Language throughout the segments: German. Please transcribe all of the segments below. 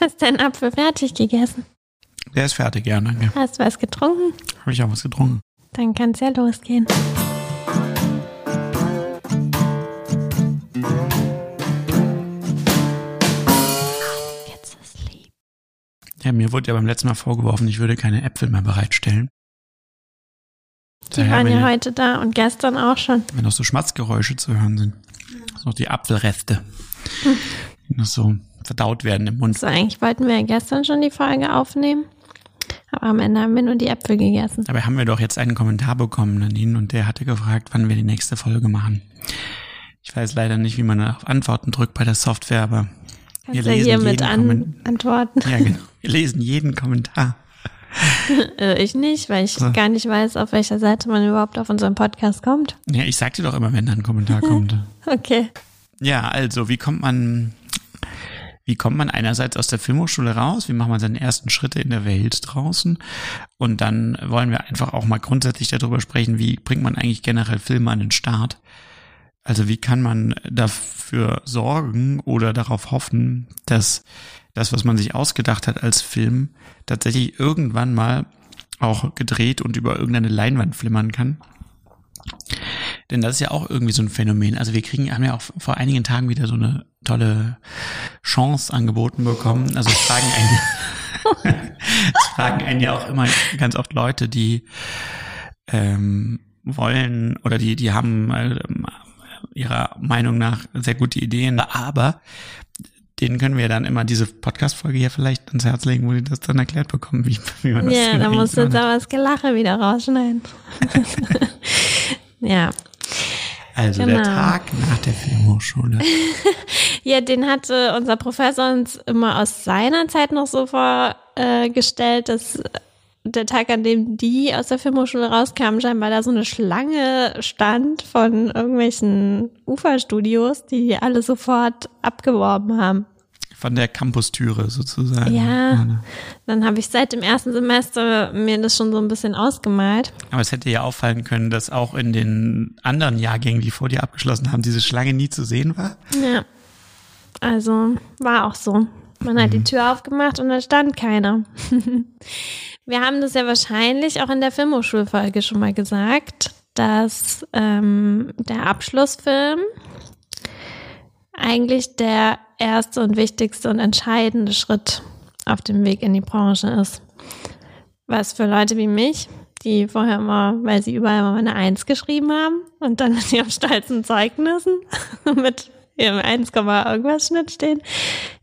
Hast deinen Apfel fertig gegessen? Der ist fertig, ja, danke. Hast du was getrunken? Habe ich auch was getrunken. Dann kann es ja losgehen. Jetzt ist lieb. Ja, mir wurde ja beim letzten Mal vorgeworfen, ich würde keine Äpfel mehr bereitstellen. Die Daher, waren ja heute da und gestern auch schon. wenn noch so Schmatzgeräusche zu hören sind. Das sind noch die Apfelreste. Die noch so verdaut werden im Mund. So, eigentlich wollten wir ja gestern schon die Folge aufnehmen. Aber am Ende haben wir nur die Äpfel gegessen. Dabei haben wir doch jetzt einen Kommentar bekommen, Nadine, und der hatte gefragt, wann wir die nächste Folge machen. Ich weiß leider nicht, wie man auf Antworten drückt bei der Software, aber wir Kannst ja lesen hier jeden mit an antworten. Ja, genau. Wir lesen jeden Kommentar. Äh, ich nicht, weil ich gar nicht weiß, auf welcher Seite man überhaupt auf unseren Podcast kommt. Ja, ich sag dir doch immer, wenn da ein Kommentar kommt. Okay. Ja, also, wie kommt man, wie kommt man einerseits aus der Filmhochschule raus? Wie macht man seine ersten Schritte in der Welt draußen? Und dann wollen wir einfach auch mal grundsätzlich darüber sprechen, wie bringt man eigentlich generell Filme an den Start? Also, wie kann man dafür sorgen oder darauf hoffen, dass das, was man sich ausgedacht hat als Film, tatsächlich irgendwann mal auch gedreht und über irgendeine Leinwand flimmern kann? Denn das ist ja auch irgendwie so ein Phänomen. Also wir kriegen, haben ja auch vor einigen Tagen wieder so eine tolle Chance angeboten bekommen. Also es fragen einen, es fragen einen ja auch immer ganz oft Leute, die ähm, wollen oder die, die haben ähm, ihrer Meinung nach sehr gute Ideen, aber denen können wir dann immer diese Podcast-Folge hier vielleicht ans Herz legen, wo die das dann erklärt bekommen, wie, wie man das Ja, da musst du jetzt aber das Gelache wieder rausschneiden. ja. Also der genau. Tag nach der Filmhochschule. Ja, den hatte unser Professor uns immer aus seiner Zeit noch so vorgestellt, dass der Tag, an dem die aus der Filmhochschule rauskamen, scheinbar da so eine Schlange stand von irgendwelchen Uferstudios, die alle sofort abgeworben haben. Von der Campustüre sozusagen. Ja, dann habe ich seit dem ersten Semester mir das schon so ein bisschen ausgemalt. Aber es hätte ja auffallen können, dass auch in den anderen Jahrgängen, die vor dir abgeschlossen haben, diese Schlange nie zu sehen war. Ja, also war auch so. Man hat die Tür aufgemacht und da stand keiner. Wir haben das ja wahrscheinlich auch in der Filmhochschulfolge schon mal gesagt, dass ähm, der Abschlussfilm eigentlich der erste und wichtigste und entscheidende Schritt auf dem Weg in die Branche ist. Was für Leute wie mich, die vorher immer, weil sie überall immer eine Eins geschrieben haben und dann in ihren stolzen Zeugnissen mit ihrem 1, irgendwas Schnitt stehen,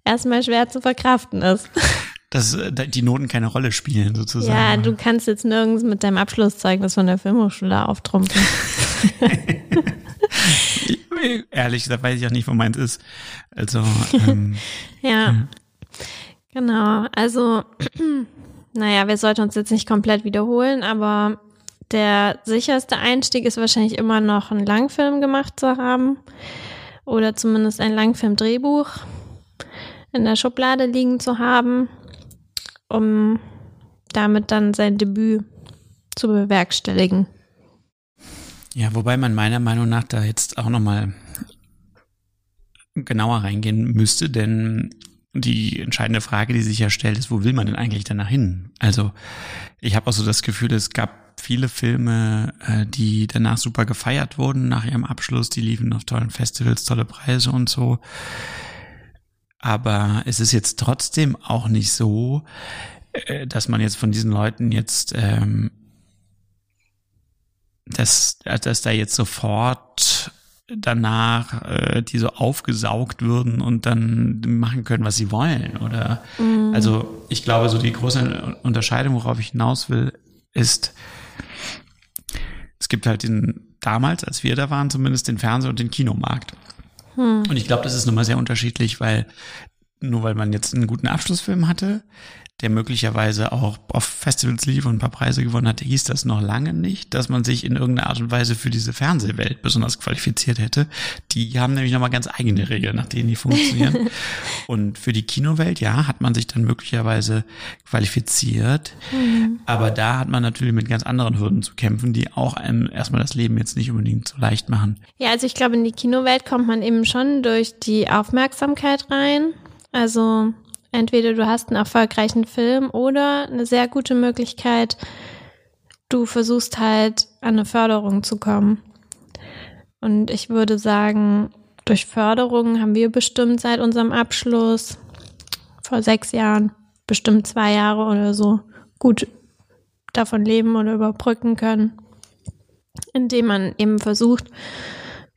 erstmal schwer zu verkraften ist. Dass äh, die Noten keine Rolle spielen sozusagen. Ja, du kannst jetzt nirgends mit deinem Abschlusszeugnis von der Filmhochschule auftrumpfen. Ehrlich gesagt weiß ich auch nicht, wo meins ist. Also, ähm, Ja, genau. Also, naja, wir sollten uns jetzt nicht komplett wiederholen, aber der sicherste Einstieg ist wahrscheinlich immer noch einen Langfilm gemacht zu haben oder zumindest ein Langfilmdrehbuch in der Schublade liegen zu haben, um damit dann sein Debüt zu bewerkstelligen. ja, wobei man meiner Meinung nach da jetzt auch nochmal genauer reingehen müsste, denn die entscheidende Frage, die sich ja stellt, ist, wo will man denn eigentlich danach hin? Also ich habe auch so das Gefühl, es gab viele Filme, äh, die danach super gefeiert wurden nach ihrem Abschluss, die liefen auf tollen Festivals, tolle Preise und so. Aber es ist jetzt trotzdem auch nicht so, äh, dass man jetzt von diesen Leuten jetzt ähm, dass, dass da jetzt sofort danach äh, die so aufgesaugt würden und dann machen können, was sie wollen. Oder also ich glaube, so die große Unterscheidung, worauf ich hinaus will, ist, es gibt halt den damals, als wir da waren, zumindest den Fernseh- und den Kinomarkt. Und ich glaube, das ist nun mal sehr unterschiedlich, weil nur weil man jetzt einen guten Abschlussfilm hatte, der möglicherweise auch auf Festivals lief und ein paar Preise gewonnen hatte, hieß das noch lange nicht, dass man sich in irgendeiner Art und Weise für diese Fernsehwelt besonders qualifiziert hätte. Die haben nämlich nochmal ganz eigene Regeln, nach denen die funktionieren. und für die Kinowelt, ja, hat man sich dann möglicherweise qualifiziert. Aber da hat man natürlich mit ganz anderen Hürden zu kämpfen, die auch einem erstmal das Leben jetzt nicht unbedingt so leicht machen. Ja, also ich glaube, in die Kinowelt kommt man eben schon durch die Aufmerksamkeit rein. Also Entweder du hast einen erfolgreichen Film oder eine sehr gute Möglichkeit, du versuchst halt an eine Förderung zu kommen. Und ich würde sagen, durch Förderung haben wir bestimmt seit unserem Abschluss vor sechs Jahren, bestimmt zwei Jahre oder so, gut davon leben oder überbrücken können, indem man eben versucht,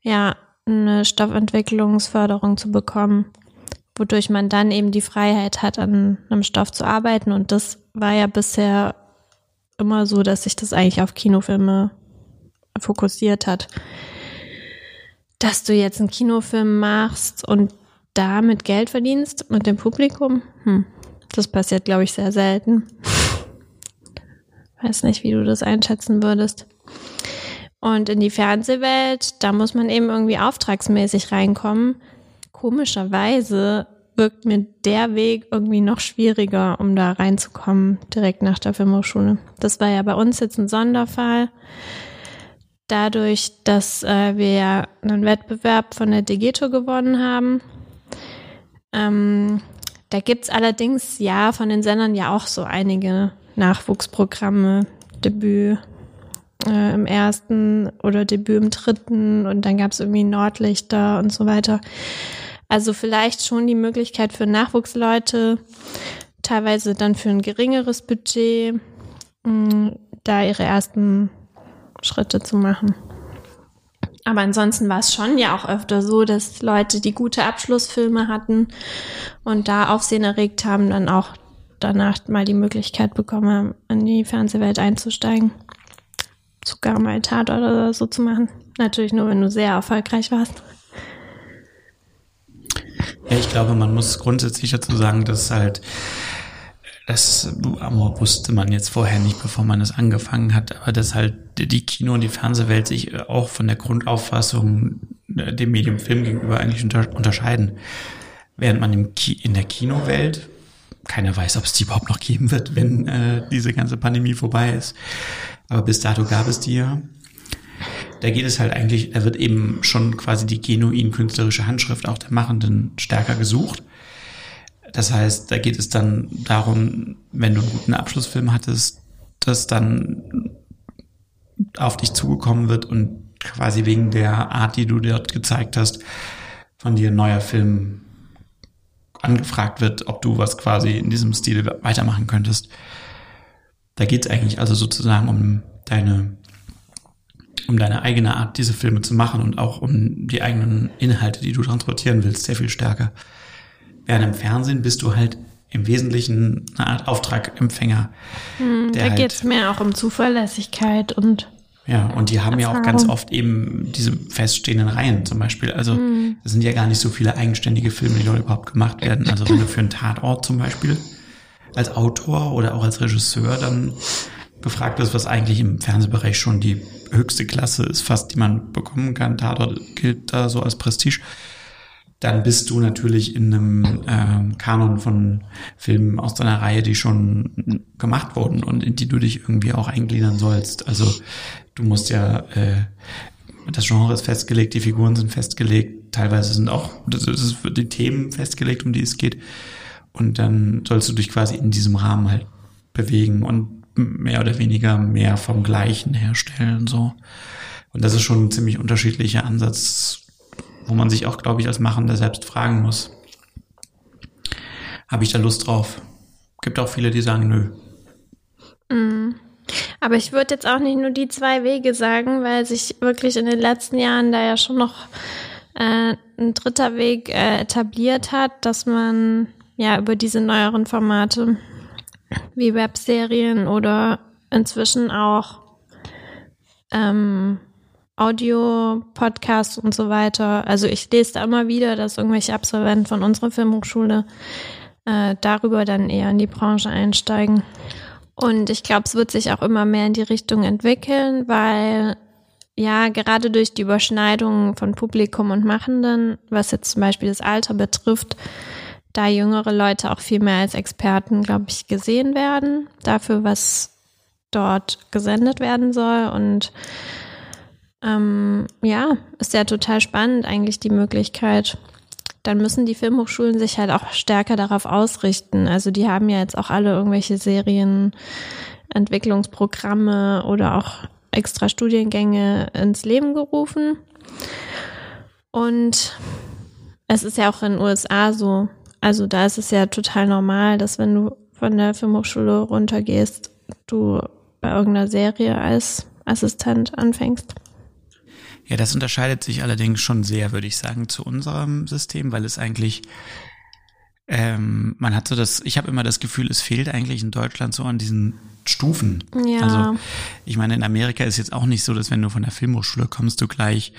ja, eine Stoffentwicklungsförderung zu bekommen, wodurch man dann eben die Freiheit hat, an einem Stoff zu arbeiten. Und das war ja bisher immer so, dass sich das eigentlich auf Kinofilme fokussiert hat. Dass du jetzt einen Kinofilm machst und damit Geld verdienst mit dem Publikum, hm, das passiert, glaube ich, sehr selten. Weiß nicht, wie du das einschätzen würdest. Und in die Fernsehwelt, da muss man eben irgendwie auftragsmäßig reinkommen. Komischerweise wirkt mir der Weg irgendwie noch schwieriger, um da reinzukommen, direkt nach der Filmhochschule. Das war ja bei uns jetzt ein Sonderfall. Dadurch, dass äh, wir ja einen Wettbewerb von der Degeto gewonnen haben. Ähm, da gibt's allerdings ja von den Sendern ja auch so einige Nachwuchsprogramme, Debüt äh, im ersten oder Debüt im dritten und dann gab's irgendwie Nordlichter und so weiter. Also vielleicht schon die Möglichkeit für Nachwuchsleute, teilweise dann für ein geringeres Budget, mm, da ihre ersten Schritte zu machen. Aber ansonsten war es schon ja auch öfter so, dass Leute, die gute Abschlussfilme hatten und da Aufsehen erregt haben, dann auch danach mal die Möglichkeit bekommen, in die Fernsehwelt einzusteigen. Sogar mal Tat oder so zu machen. Natürlich nur, wenn du sehr erfolgreich warst. Ja, ich glaube, man muss grundsätzlich dazu sagen, dass halt das wusste man jetzt vorher nicht, bevor man es angefangen hat, aber dass halt die Kino- und die Fernsehwelt sich auch von der Grundauffassung dem Medium Film gegenüber eigentlich unter unterscheiden. Während man im Ki in der Kinowelt, keiner weiß, ob es die überhaupt noch geben wird, wenn äh, diese ganze Pandemie vorbei ist. Aber bis dato gab es die ja. Da geht es halt eigentlich, da wird eben schon quasi die genuin künstlerische Handschrift auch der Machenden stärker gesucht. Das heißt, da geht es dann darum, wenn du einen guten Abschlussfilm hattest, dass dann auf dich zugekommen wird und quasi wegen der Art, die du dort gezeigt hast, von dir ein neuer Film angefragt wird, ob du was quasi in diesem Stil weitermachen könntest. Da geht es eigentlich also sozusagen um deine um deine eigene Art, diese Filme zu machen und auch um die eigenen Inhalte, die du transportieren willst, sehr viel stärker. Während im Fernsehen bist du halt im Wesentlichen eine Art Auftragempfänger. Hm, da halt, geht es mehr auch um Zuverlässigkeit und ja, und die haben Erfahrung. ja auch ganz oft eben diese feststehenden Reihen zum Beispiel. Also hm. das sind ja gar nicht so viele eigenständige Filme, die dort überhaupt gemacht werden. Also wenn du für einen Tatort zum Beispiel als Autor oder auch als Regisseur dann gefragt ist, was eigentlich im Fernsehbereich schon die höchste Klasse ist, fast die man bekommen kann. Tatort gilt da so als Prestige. Dann bist du natürlich in einem äh, Kanon von Filmen aus deiner Reihe, die schon gemacht wurden und in die du dich irgendwie auch eingliedern sollst. Also du musst ja, äh, das Genre ist festgelegt, die Figuren sind festgelegt, teilweise sind auch das ist die Themen festgelegt, um die es geht. Und dann sollst du dich quasi in diesem Rahmen halt bewegen und mehr oder weniger mehr vom Gleichen herstellen, so. Und das ist schon ein ziemlich unterschiedlicher Ansatz, wo man sich auch, glaube ich, als Machender selbst fragen muss. Habe ich da Lust drauf? Gibt auch viele, die sagen, nö. Mm. Aber ich würde jetzt auch nicht nur die zwei Wege sagen, weil sich wirklich in den letzten Jahren da ja schon noch äh, ein dritter Weg äh, etabliert hat, dass man ja über diese neueren Formate wie Webserien oder inzwischen auch ähm, Audio, Podcasts und so weiter. Also ich lese da immer wieder, dass irgendwelche Absolventen von unserer Filmhochschule äh, darüber dann eher in die Branche einsteigen. Und ich glaube, es wird sich auch immer mehr in die Richtung entwickeln, weil ja, gerade durch die Überschneidung von Publikum und Machenden, was jetzt zum Beispiel das Alter betrifft, da jüngere Leute auch viel mehr als Experten, glaube ich, gesehen werden dafür, was dort gesendet werden soll. Und ähm, ja, ist ja total spannend eigentlich die Möglichkeit, dann müssen die Filmhochschulen sich halt auch stärker darauf ausrichten. Also die haben ja jetzt auch alle irgendwelche Serienentwicklungsprogramme oder auch extra Studiengänge ins Leben gerufen. Und es ist ja auch in den USA so. Also da ist es ja total normal, dass wenn du von der Filmhochschule runtergehst, du bei irgendeiner Serie als Assistent anfängst. Ja, das unterscheidet sich allerdings schon sehr, würde ich sagen, zu unserem System, weil es eigentlich ähm, man hat so das, ich habe immer das Gefühl, es fehlt eigentlich in Deutschland so an diesen Stufen. Ja. Also ich meine, in Amerika ist jetzt auch nicht so, dass wenn du von der Filmhochschule kommst, du gleich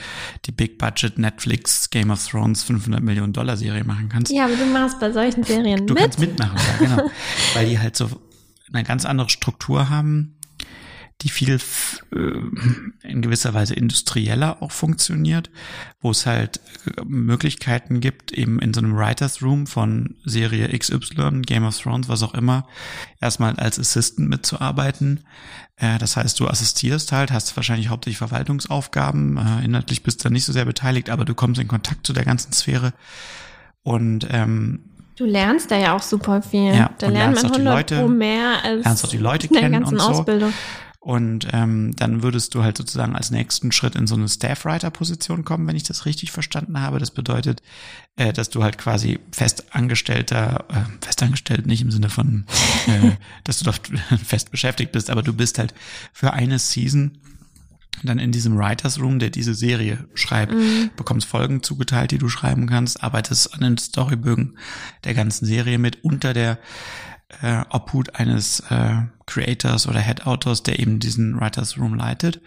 die Big Budget Netflix Game of Thrones 500 Millionen Dollar Serie machen kannst. Ja, aber du machst bei solchen Serien du mit. kannst mitmachen, ja, genau. Weil die halt so eine ganz andere Struktur haben die viel äh, in gewisser Weise industrieller auch funktioniert, wo es halt äh, Möglichkeiten gibt, eben in so einem Writers Room von Serie XY, Game of Thrones, was auch immer, erstmal als Assistant mitzuarbeiten. Äh, das heißt, du assistierst halt, hast wahrscheinlich hauptsächlich Verwaltungsaufgaben, inhaltlich bist du nicht so sehr beteiligt, aber du kommst in Kontakt zu der ganzen Sphäre und ähm, Du lernst da ja auch super viel. Ja, da lernt man lernst auch die 100 Leute, pro mehr als lernst auch die Leute kennen ganzen und so. Ausbildung. Und ähm, dann würdest du halt sozusagen als nächsten Schritt in so eine Staff-Writer-Position kommen, wenn ich das richtig verstanden habe. Das bedeutet, äh, dass du halt quasi festangestellter, äh, festangestellt nicht im Sinne von, äh, dass du doch fest beschäftigt bist, aber du bist halt für eine Season dann in diesem Writers Room, der diese Serie schreibt, Mhm. bekommst Folgen zugeteilt, die du schreiben kannst, arbeitest an den Storybögen der ganzen Serie mit unter der äh, Obhut eines äh, Creators oder Head-Autors, der eben diesen Writers Room leitet.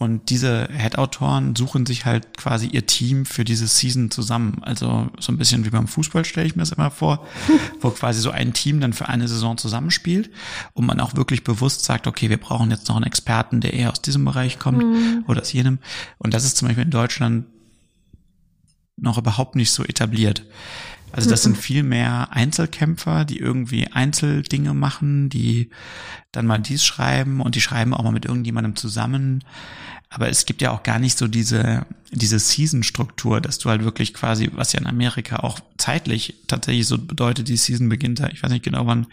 Und diese Head-Autoren suchen sich halt quasi ihr Team für diese Season zusammen. Also so ein bisschen wie beim Fußball stelle ich mir das immer vor, wo quasi so ein Team dann für eine Saison zusammenspielt und man auch wirklich bewusst sagt, okay, wir brauchen jetzt noch einen Experten, der eher aus diesem Bereich kommt oder aus jenem. Und das ist zum Beispiel in Deutschland noch überhaupt nicht so etabliert. Also das sind viel mehr Einzelkämpfer, die irgendwie Einzeldinge machen, die dann mal dies schreiben und die schreiben auch mal mit irgendjemandem zusammen. Aber es gibt ja auch gar nicht so diese, diese Season-Struktur, dass du halt wirklich quasi, was ja in Amerika auch zeitlich tatsächlich so bedeutet, die Season beginnt da, ich weiß nicht genau wann,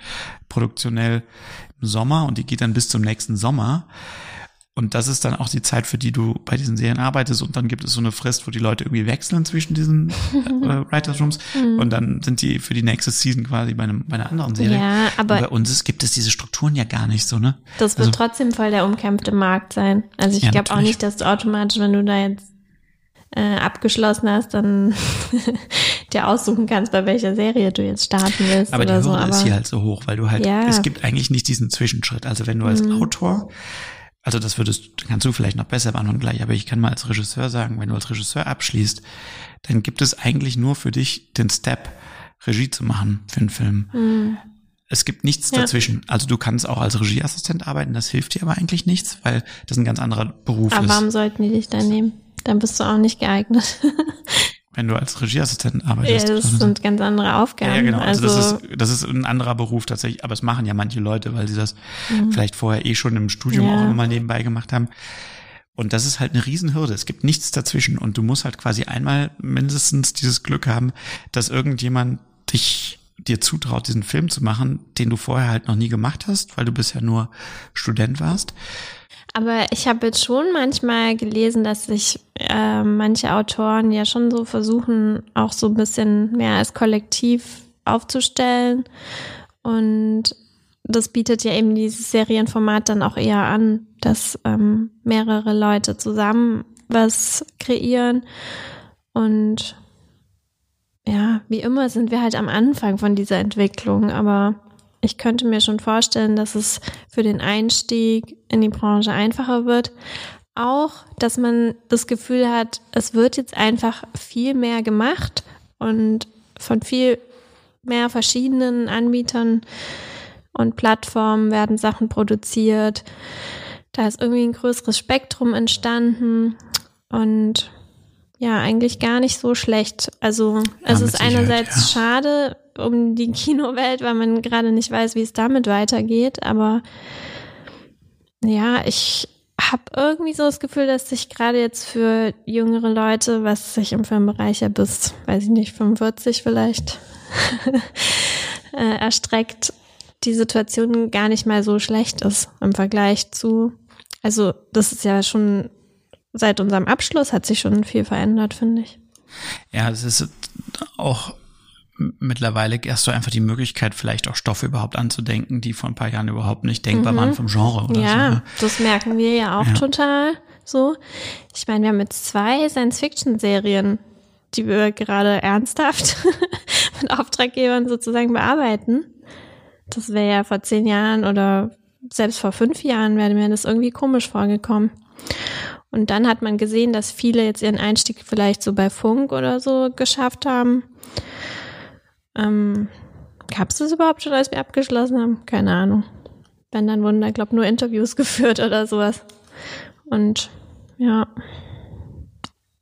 produktionell im Sommer und die geht dann bis zum nächsten Sommer. Und das ist dann auch die Zeit, für die du bei diesen Serien arbeitest. Und dann gibt es so eine Frist, wo die Leute irgendwie wechseln zwischen diesen äh, Writers Rooms. Und dann sind die für die nächste Season quasi bei, einem, bei einer anderen Serie. Ja, aber- Und bei uns ist, gibt es diese Strukturen ja gar nicht so, ne? Das wird Also- trotzdem voll der umkämpfte Markt sein. Also ich Ja, glaube auch nicht, dass du automatisch, wenn du da jetzt äh, abgeschlossen hast, dann dir aussuchen kannst, bei welcher Serie du jetzt starten willst Aber die so. Hürde Aber ist hier halt so hoch, weil du halt, Ja. es gibt eigentlich nicht diesen Zwischenschritt. Also wenn du als Mhm. Autor, also das würdest, kannst du vielleicht noch besser beantworten gleich, aber ich kann mal als Regisseur sagen, wenn du als Regisseur abschließt, dann gibt es eigentlich nur für dich den Step, Regie zu machen für einen Film. Es gibt nichts Ja. dazwischen. Also du kannst auch als Regieassistent arbeiten, das hilft dir aber eigentlich nichts, weil das ein ganz anderer Beruf aber ist. warum sollten die dich dann nehmen? Dann bist du auch nicht geeignet. Wenn du als Regieassistent ja, arbeitest. das Also- sind ganz andere Aufgaben. Ja, ja, genau. Also, Also, das, ist, das ist ein anderer Beruf tatsächlich, aber es machen ja manche Leute, weil sie das vielleicht vorher eh schon im Studium Mhm. Ja. auch immer mal nebenbei gemacht haben. Und das ist halt eine Riesenhürde. Es gibt nichts dazwischen. Und du musst halt quasi einmal mindestens dieses Glück haben, dass irgendjemand dich dir zutraut, diesen Film zu machen, den du vorher halt noch nie gemacht hast, weil du bisher nur Student warst. Aber ich habe jetzt schon manchmal gelesen, dass sich äh, manche Autoren ja schon so versuchen, auch so ein bisschen mehr als Kollektiv aufzustellen. Und das bietet ja eben dieses Serienformat dann auch eher an, dass ähm, mehrere Leute zusammen was kreieren. Und ja, wie immer sind wir halt am Anfang von dieser Entwicklung, aber ich könnte mir schon vorstellen, dass es für den Einstieg in die Branche einfacher wird. Auch, dass man das Gefühl hat, es wird jetzt einfach viel mehr gemacht und von viel mehr verschiedenen Anbietern und Plattformen werden Sachen produziert. Da ist irgendwie ein größeres Spektrum entstanden und ja, eigentlich gar nicht so schlecht. Also es mit ist einerseits ja. schade um die Kinowelt, weil man gerade nicht weiß, wie es damit weitergeht. Aber ja, ich habe irgendwie so das Gefühl, dass sich gerade jetzt für jüngere Leute, was sich im Filmbereich ja bis, weiß ich nicht, 45 vielleicht äh, erstreckt, die Situation gar nicht mal so schlecht ist im Vergleich zu, also das ist ja schon seit unserem Abschluss hat sich schon viel verändert, finde ich. Ja, es ist auch mittlerweile hast du einfach die Möglichkeit, vielleicht auch Stoffe überhaupt anzudenken, die vor ein paar Jahren überhaupt nicht denkbar mhm. waren vom Genre oder ja, so. Ja, ne? das merken wir ja auch ja. total so. Ich meine, wir haben jetzt zwei Science-Fiction-Serien, die wir gerade ernsthaft mit Auftraggebern sozusagen bearbeiten. Das wäre ja vor zehn Jahren oder selbst vor fünf Jahren wäre mir das irgendwie komisch vorgekommen. Und dann hat man gesehen, dass viele jetzt ihren Einstieg vielleicht so bei Funk oder so geschafft haben. Ähm, Gab es das überhaupt schon, als wir abgeschlossen haben? Keine Ahnung. Wenn dann wurden da, glaube nur Interviews geführt oder sowas. Und ja,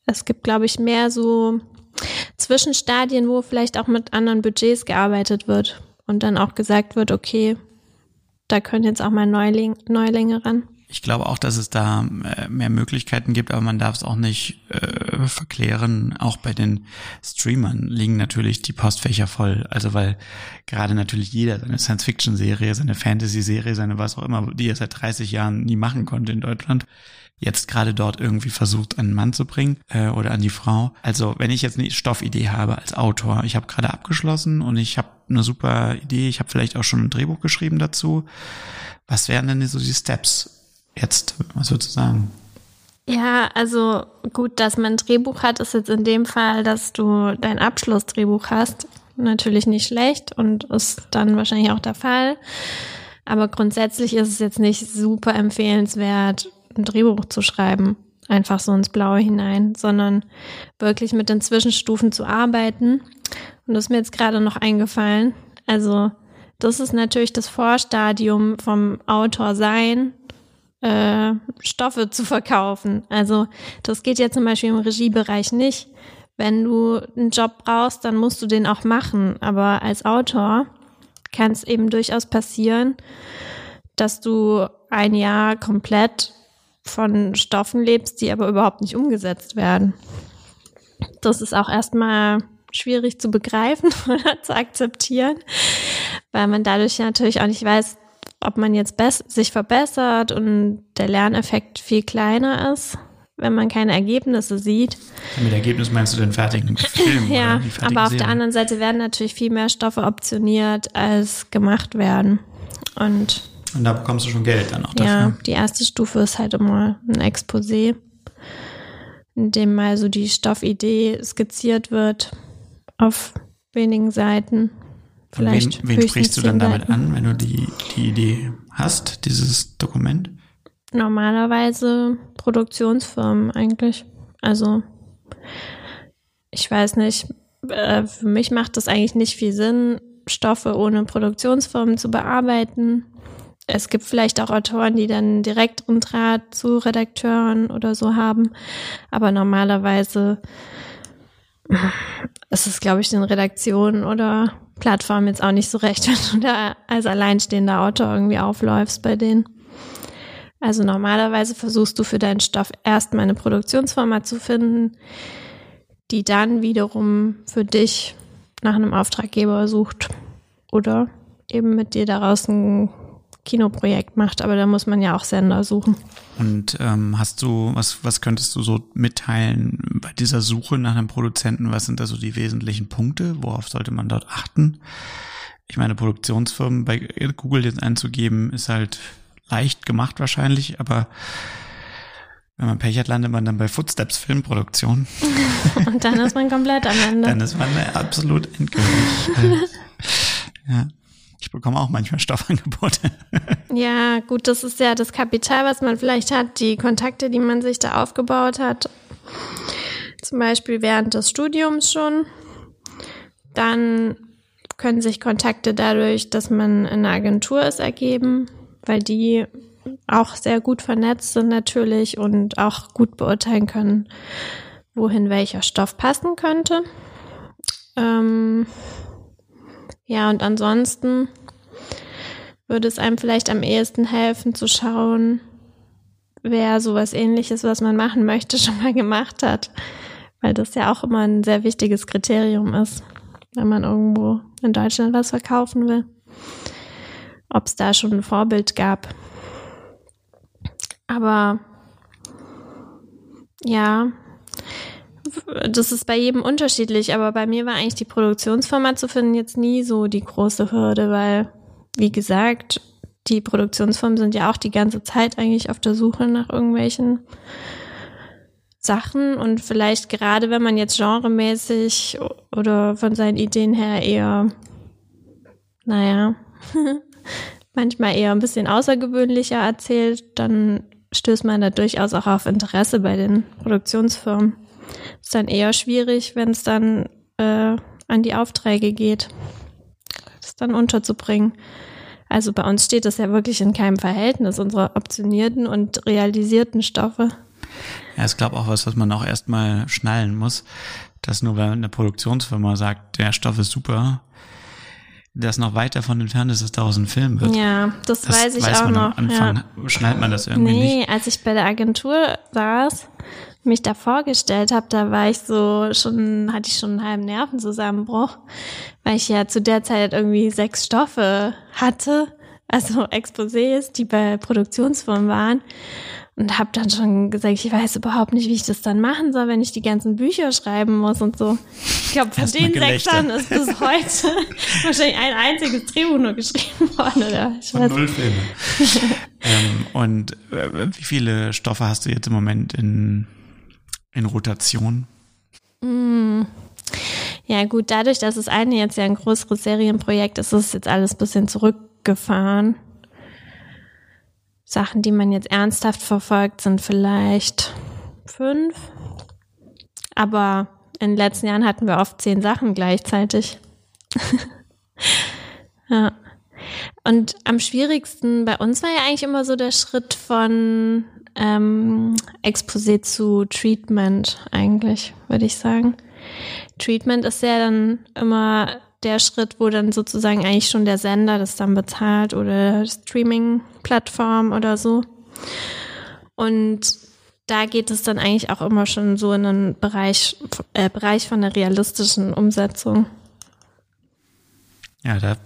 es gibt, glaube ich, mehr so Zwischenstadien, wo vielleicht auch mit anderen Budgets gearbeitet wird und dann auch gesagt wird, okay, da können jetzt auch mal Neuling, Neulinge ran. Ich glaube auch, dass es da äh, mehr Möglichkeiten gibt, aber man darf es auch nicht äh, verklären. Auch bei den Streamern liegen natürlich die Postfächer voll. Also weil gerade natürlich jeder seine Science-Fiction-Serie, seine Fantasy-Serie, seine was auch immer, die er seit 30 Jahren nie machen konnte in Deutschland, jetzt gerade dort irgendwie versucht, den Mann zu bringen äh, oder an die Frau. Also wenn ich jetzt eine Stoffidee habe als Autor, ich habe gerade abgeschlossen und ich habe eine super Idee, ich habe vielleicht auch schon ein Drehbuch geschrieben dazu. Was wären denn so die Steps? Jetzt, was würdest du sagen? Ja, also gut, dass man ein Drehbuch hat, ist jetzt in dem Fall, dass du dein Abschlussdrehbuch hast, natürlich nicht schlecht und ist dann wahrscheinlich auch der Fall. Aber grundsätzlich ist es jetzt nicht super empfehlenswert, ein Drehbuch zu schreiben, einfach so ins Blaue hinein, sondern wirklich mit den Zwischenstufen zu arbeiten. Und das ist mir jetzt gerade noch eingefallen. Also, das ist natürlich das Vorstadium vom Autor sein, äh, Stoffe zu verkaufen. Also das geht ja zum Beispiel im Regiebereich nicht. Wenn du einen Job brauchst, dann musst du den auch machen. Aber als Autor kann es eben durchaus passieren, dass du ein Jahr komplett von Stoffen lebst, die aber überhaupt nicht umgesetzt werden. Das ist auch erstmal schwierig zu begreifen oder zu akzeptieren, weil man dadurch natürlich auch nicht weiß, ob man jetzt sich verbessert und der Lerneffekt viel kleiner ist, wenn man keine Ergebnisse sieht. Mit Ergebnis meinst du den fertigen Film? ja, aber auf Serie. der anderen Seite werden natürlich viel mehr Stoffe optioniert, als gemacht werden. Und, und da bekommst du schon Geld dann auch dafür. Ja, die erste Stufe ist halt immer ein Exposé, in dem mal so die Stoffidee skizziert wird auf wenigen Seiten. Vielleicht wen, wen sprichst du dann damit an, wenn du die, die Idee hast, dieses Dokument? Normalerweise Produktionsfirmen eigentlich. Also ich weiß nicht, äh, für mich macht es eigentlich nicht viel Sinn, Stoffe ohne Produktionsfirmen zu bearbeiten. Es gibt vielleicht auch Autoren, die dann direkt Draht zu Redakteuren oder so haben, aber normalerweise ist es, glaube ich, den Redaktionen oder Plattform jetzt auch nicht so recht, wenn du da als alleinstehender Autor irgendwie aufläufst bei denen. Also normalerweise versuchst du für deinen Stoff erstmal eine Produktionsfirma zu finden, die dann wiederum für dich nach einem Auftraggeber sucht oder eben mit dir daraus ein Kinoprojekt macht, aber da muss man ja auch Sender suchen. Und ähm, hast du, was, was könntest du so mitteilen bei dieser Suche nach einem Produzenten? Was sind da so die wesentlichen Punkte? Worauf sollte man dort achten? Ich meine, Produktionsfirmen bei Google jetzt einzugeben, ist halt leicht gemacht wahrscheinlich, aber wenn man Pech hat, landet man dann bei Footsteps Filmproduktion. Und dann ist man komplett am Ende. Dann ist man absolut endgültig. ja. Ich bekomme auch manchmal Stoffangebote. ja, gut, das ist ja das Kapital, was man vielleicht hat, die Kontakte, die man sich da aufgebaut hat. Zum Beispiel während des Studiums schon. Dann können sich Kontakte dadurch, dass man in einer Agentur ist, ergeben, weil die auch sehr gut vernetzt sind natürlich und auch gut beurteilen können, wohin welcher Stoff passen könnte. Ähm, ja, und ansonsten würde es einem vielleicht am ehesten helfen zu schauen, wer sowas ähnliches, was man machen möchte, schon mal gemacht hat. Weil das ja auch immer ein sehr wichtiges Kriterium ist, wenn man irgendwo in Deutschland was verkaufen will. Ob es da schon ein Vorbild gab. Aber ja, das ist bei jedem unterschiedlich, aber bei mir war eigentlich die Produktionsfirma zu finden jetzt nie so die große Hürde, weil, wie gesagt, die Produktionsfirmen sind ja auch die ganze Zeit eigentlich auf der Suche nach irgendwelchen Sachen und vielleicht gerade wenn man jetzt genremäßig oder von seinen Ideen her eher, naja, manchmal eher ein bisschen außergewöhnlicher erzählt, dann stößt man da durchaus auch auf Interesse bei den Produktionsfirmen. Ist dann eher schwierig, wenn es dann äh, an die Aufträge geht, das dann unterzubringen. Also bei uns steht das ja wirklich in keinem Verhältnis, unsere optionierten und realisierten Stoffe. Ja, ist glaube auch was, was man auch erstmal schnallen muss, dass nur wenn eine Produktionsfirma sagt, der Stoff ist super, das noch weit davon entfernt ist, dass daraus ein Film wird. Ja, das, das weiß ich weiß auch noch. Am Anfang ja. schnallt man das irgendwie nee, nicht. Nee, als ich bei der Agentur saß, mich da vorgestellt habe, da war ich so schon, hatte ich schon einen halben Nervenzusammenbruch, weil ich ja zu der Zeit irgendwie sechs Stoffe hatte, also Exposés, die bei Produktionsfirmen waren und habe dann schon gesagt, ich weiß überhaupt nicht, wie ich das dann machen soll, wenn ich die ganzen Bücher schreiben muss und so. Ich glaube, von den Sechsern ist bis heute wahrscheinlich ein einziges Drehbuch nur geschrieben worden. Oder? Ich weiß. Null Filme. ähm, und äh, wie viele Stoffe hast du jetzt im Moment in, in Rotation? Mm. Ja gut, dadurch, dass es eine jetzt ja ein größeres Serienprojekt ist, ist jetzt alles bisschen zurückgefahren. Sachen, die man jetzt ernsthaft verfolgt, sind vielleicht fünf. Aber in den letzten Jahren hatten wir oft zehn Sachen gleichzeitig. ja. Und am schwierigsten bei uns war ja eigentlich immer so der Schritt von ähm, Exposé zu Treatment eigentlich, würde ich sagen. Treatment ist ja dann immer der Schritt, wo dann sozusagen eigentlich schon der Sender das dann bezahlt oder Streaming-Plattform oder so. Und da geht es dann eigentlich auch immer schon so in einen Bereich, äh, Bereich von der realistischen Umsetzung. Ja, da,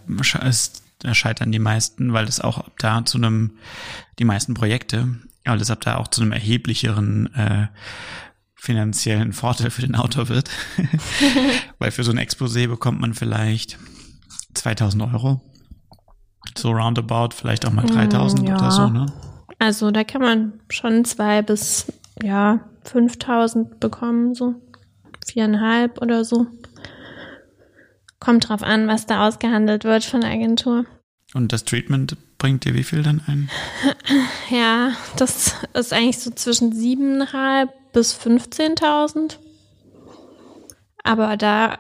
ist, da scheitern die meisten, weil es auch da zu einem, die meisten Projekte, weil es ab da auch zu einem erheblicheren äh, finanziellen Vorteil für den Autor wird. Weil für so ein Exposé bekommt man vielleicht 2000 Euro. So roundabout, vielleicht auch mal 3000 mm, ja. oder so, ne? Also da kann man schon zwei bis, ja, 5000 bekommen, so. Viereinhalb oder so. Kommt drauf an, was da ausgehandelt wird von der Agentur. Und das Treatment bringt dir wie viel dann ein? Ja, das ist eigentlich so zwischen siebeneinhalb bis 15.000. Aber da,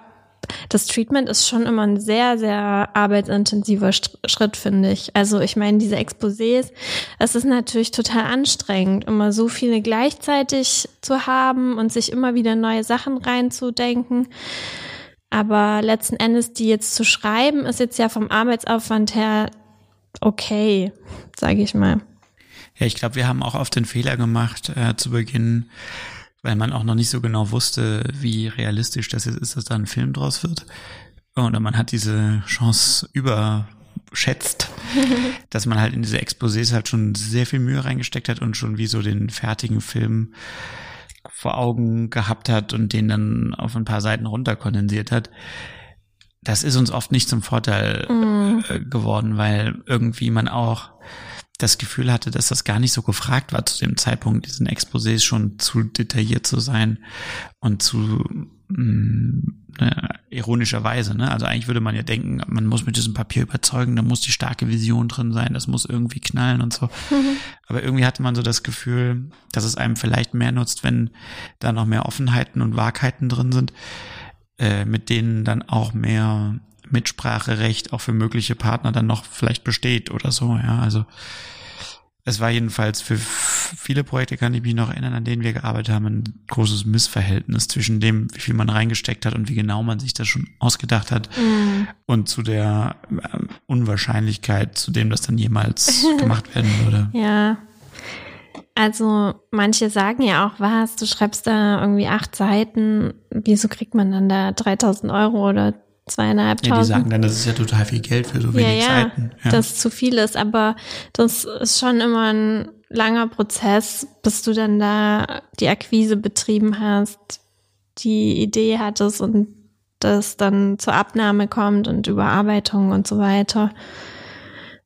das Treatment ist schon immer ein sehr, sehr arbeitsintensiver Schritt, finde ich. Also ich meine, diese Exposés, es ist natürlich total anstrengend, immer so viele gleichzeitig zu haben und sich immer wieder neue Sachen reinzudenken. Aber letzten Endes, die jetzt zu schreiben, ist jetzt ja vom Arbeitsaufwand her okay, sage ich mal. Ja, ich glaube, wir haben auch oft den Fehler gemacht äh, zu Beginn, weil man auch noch nicht so genau wusste, wie realistisch das jetzt ist, dass da ein Film draus wird. Und man hat diese Chance überschätzt, dass man halt in diese Exposés halt schon sehr viel Mühe reingesteckt hat und schon wie so den fertigen Film vor Augen gehabt hat und den dann auf ein paar Seiten runterkondensiert hat. Das ist uns oft nicht zum Vorteil mm. äh, geworden, weil irgendwie man auch das Gefühl hatte, dass das gar nicht so gefragt war zu dem Zeitpunkt, diesen Exposés schon zu detailliert zu sein und zu mh, mm, ne, ironischerweise, ne? Also eigentlich würde man ja denken, man muss mit diesem Papier überzeugen, da muss die starke Vision drin sein, das muss irgendwie knallen und so. Mhm. Aber irgendwie hatte man so das Gefühl, dass es einem vielleicht mehr nutzt, wenn da noch mehr Offenheiten und Wahrheiten drin sind, äh, mit denen dann auch mehr Mitspracherecht auch für mögliche Partner dann noch vielleicht besteht oder so, ja. Also es war jedenfalls für viele Projekte, kann ich mich noch erinnern, an denen wir gearbeitet haben, ein großes Missverhältnis zwischen dem, wie viel man reingesteckt hat und wie genau man sich das schon ausgedacht hat mm. und zu der äh, Unwahrscheinlichkeit, zu dem das dann jemals gemacht werden würde. Ja. Also manche sagen ja auch, was, du schreibst da irgendwie acht Seiten, wieso kriegt man dann da 3000 Euro oder zweieinhalbtausend? Ja, die sagen dann, das ist ja total viel Geld für so wenig ja, ja, Seiten. Ja, dass zu viel ist, aber das ist schon immer ein langer Prozess, bis du dann da die Akquise betrieben hast, die Idee hattest und das dann zur Abnahme kommt und Überarbeitung und so weiter.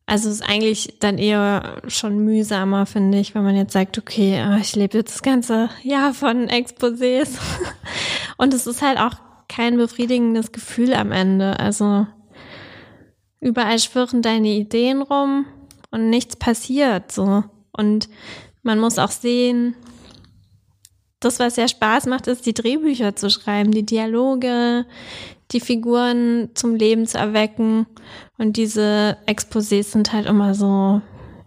Also es ist eigentlich dann eher schon mühsamer, finde ich, wenn man jetzt sagt, okay, ah, ich lebe jetzt das ganze Jahr von Exposés. Und es ist halt auch kein befriedigendes Gefühl am Ende. Also überall schwirren deine Ideen rum und nichts passiert so. Und man muss auch sehen, das, was ja Spaß macht, ist, die Drehbücher zu schreiben, die Dialoge, die Figuren zum Leben zu erwecken. Und diese Exposés sind halt immer so ein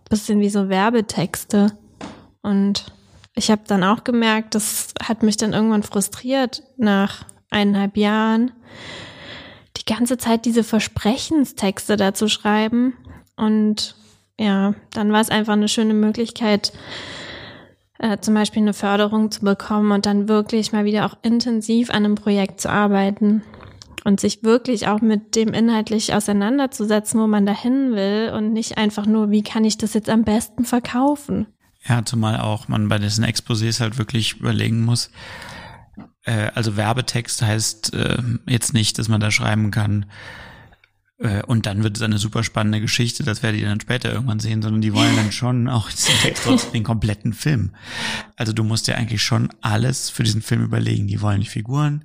bisschen wie so Werbetexte. Und ich habe dann auch gemerkt, das hat mich dann irgendwann frustriert nach eineinhalb Jahren, die ganze Zeit diese Versprechenstexte da zu schreiben. Und ja, dann war es einfach eine schöne Möglichkeit, äh, zum Beispiel eine Förderung zu bekommen und dann wirklich mal wieder auch intensiv an einem Projekt zu arbeiten und sich wirklich auch mit dem inhaltlich auseinanderzusetzen, wo man dahin will und nicht einfach nur, wie kann ich das jetzt am besten verkaufen. Ja, zumal auch man bei diesen Exposés halt wirklich überlegen muss, äh, also Werbetext heißt äh, jetzt nicht, dass man da schreiben kann, und dann wird es eine super spannende Geschichte, das werdet ihr dann später irgendwann sehen, sondern die wollen dann schon auch den kompletten Film. Also du musst dir eigentlich schon alles für diesen Film überlegen. Die wollen die Figuren,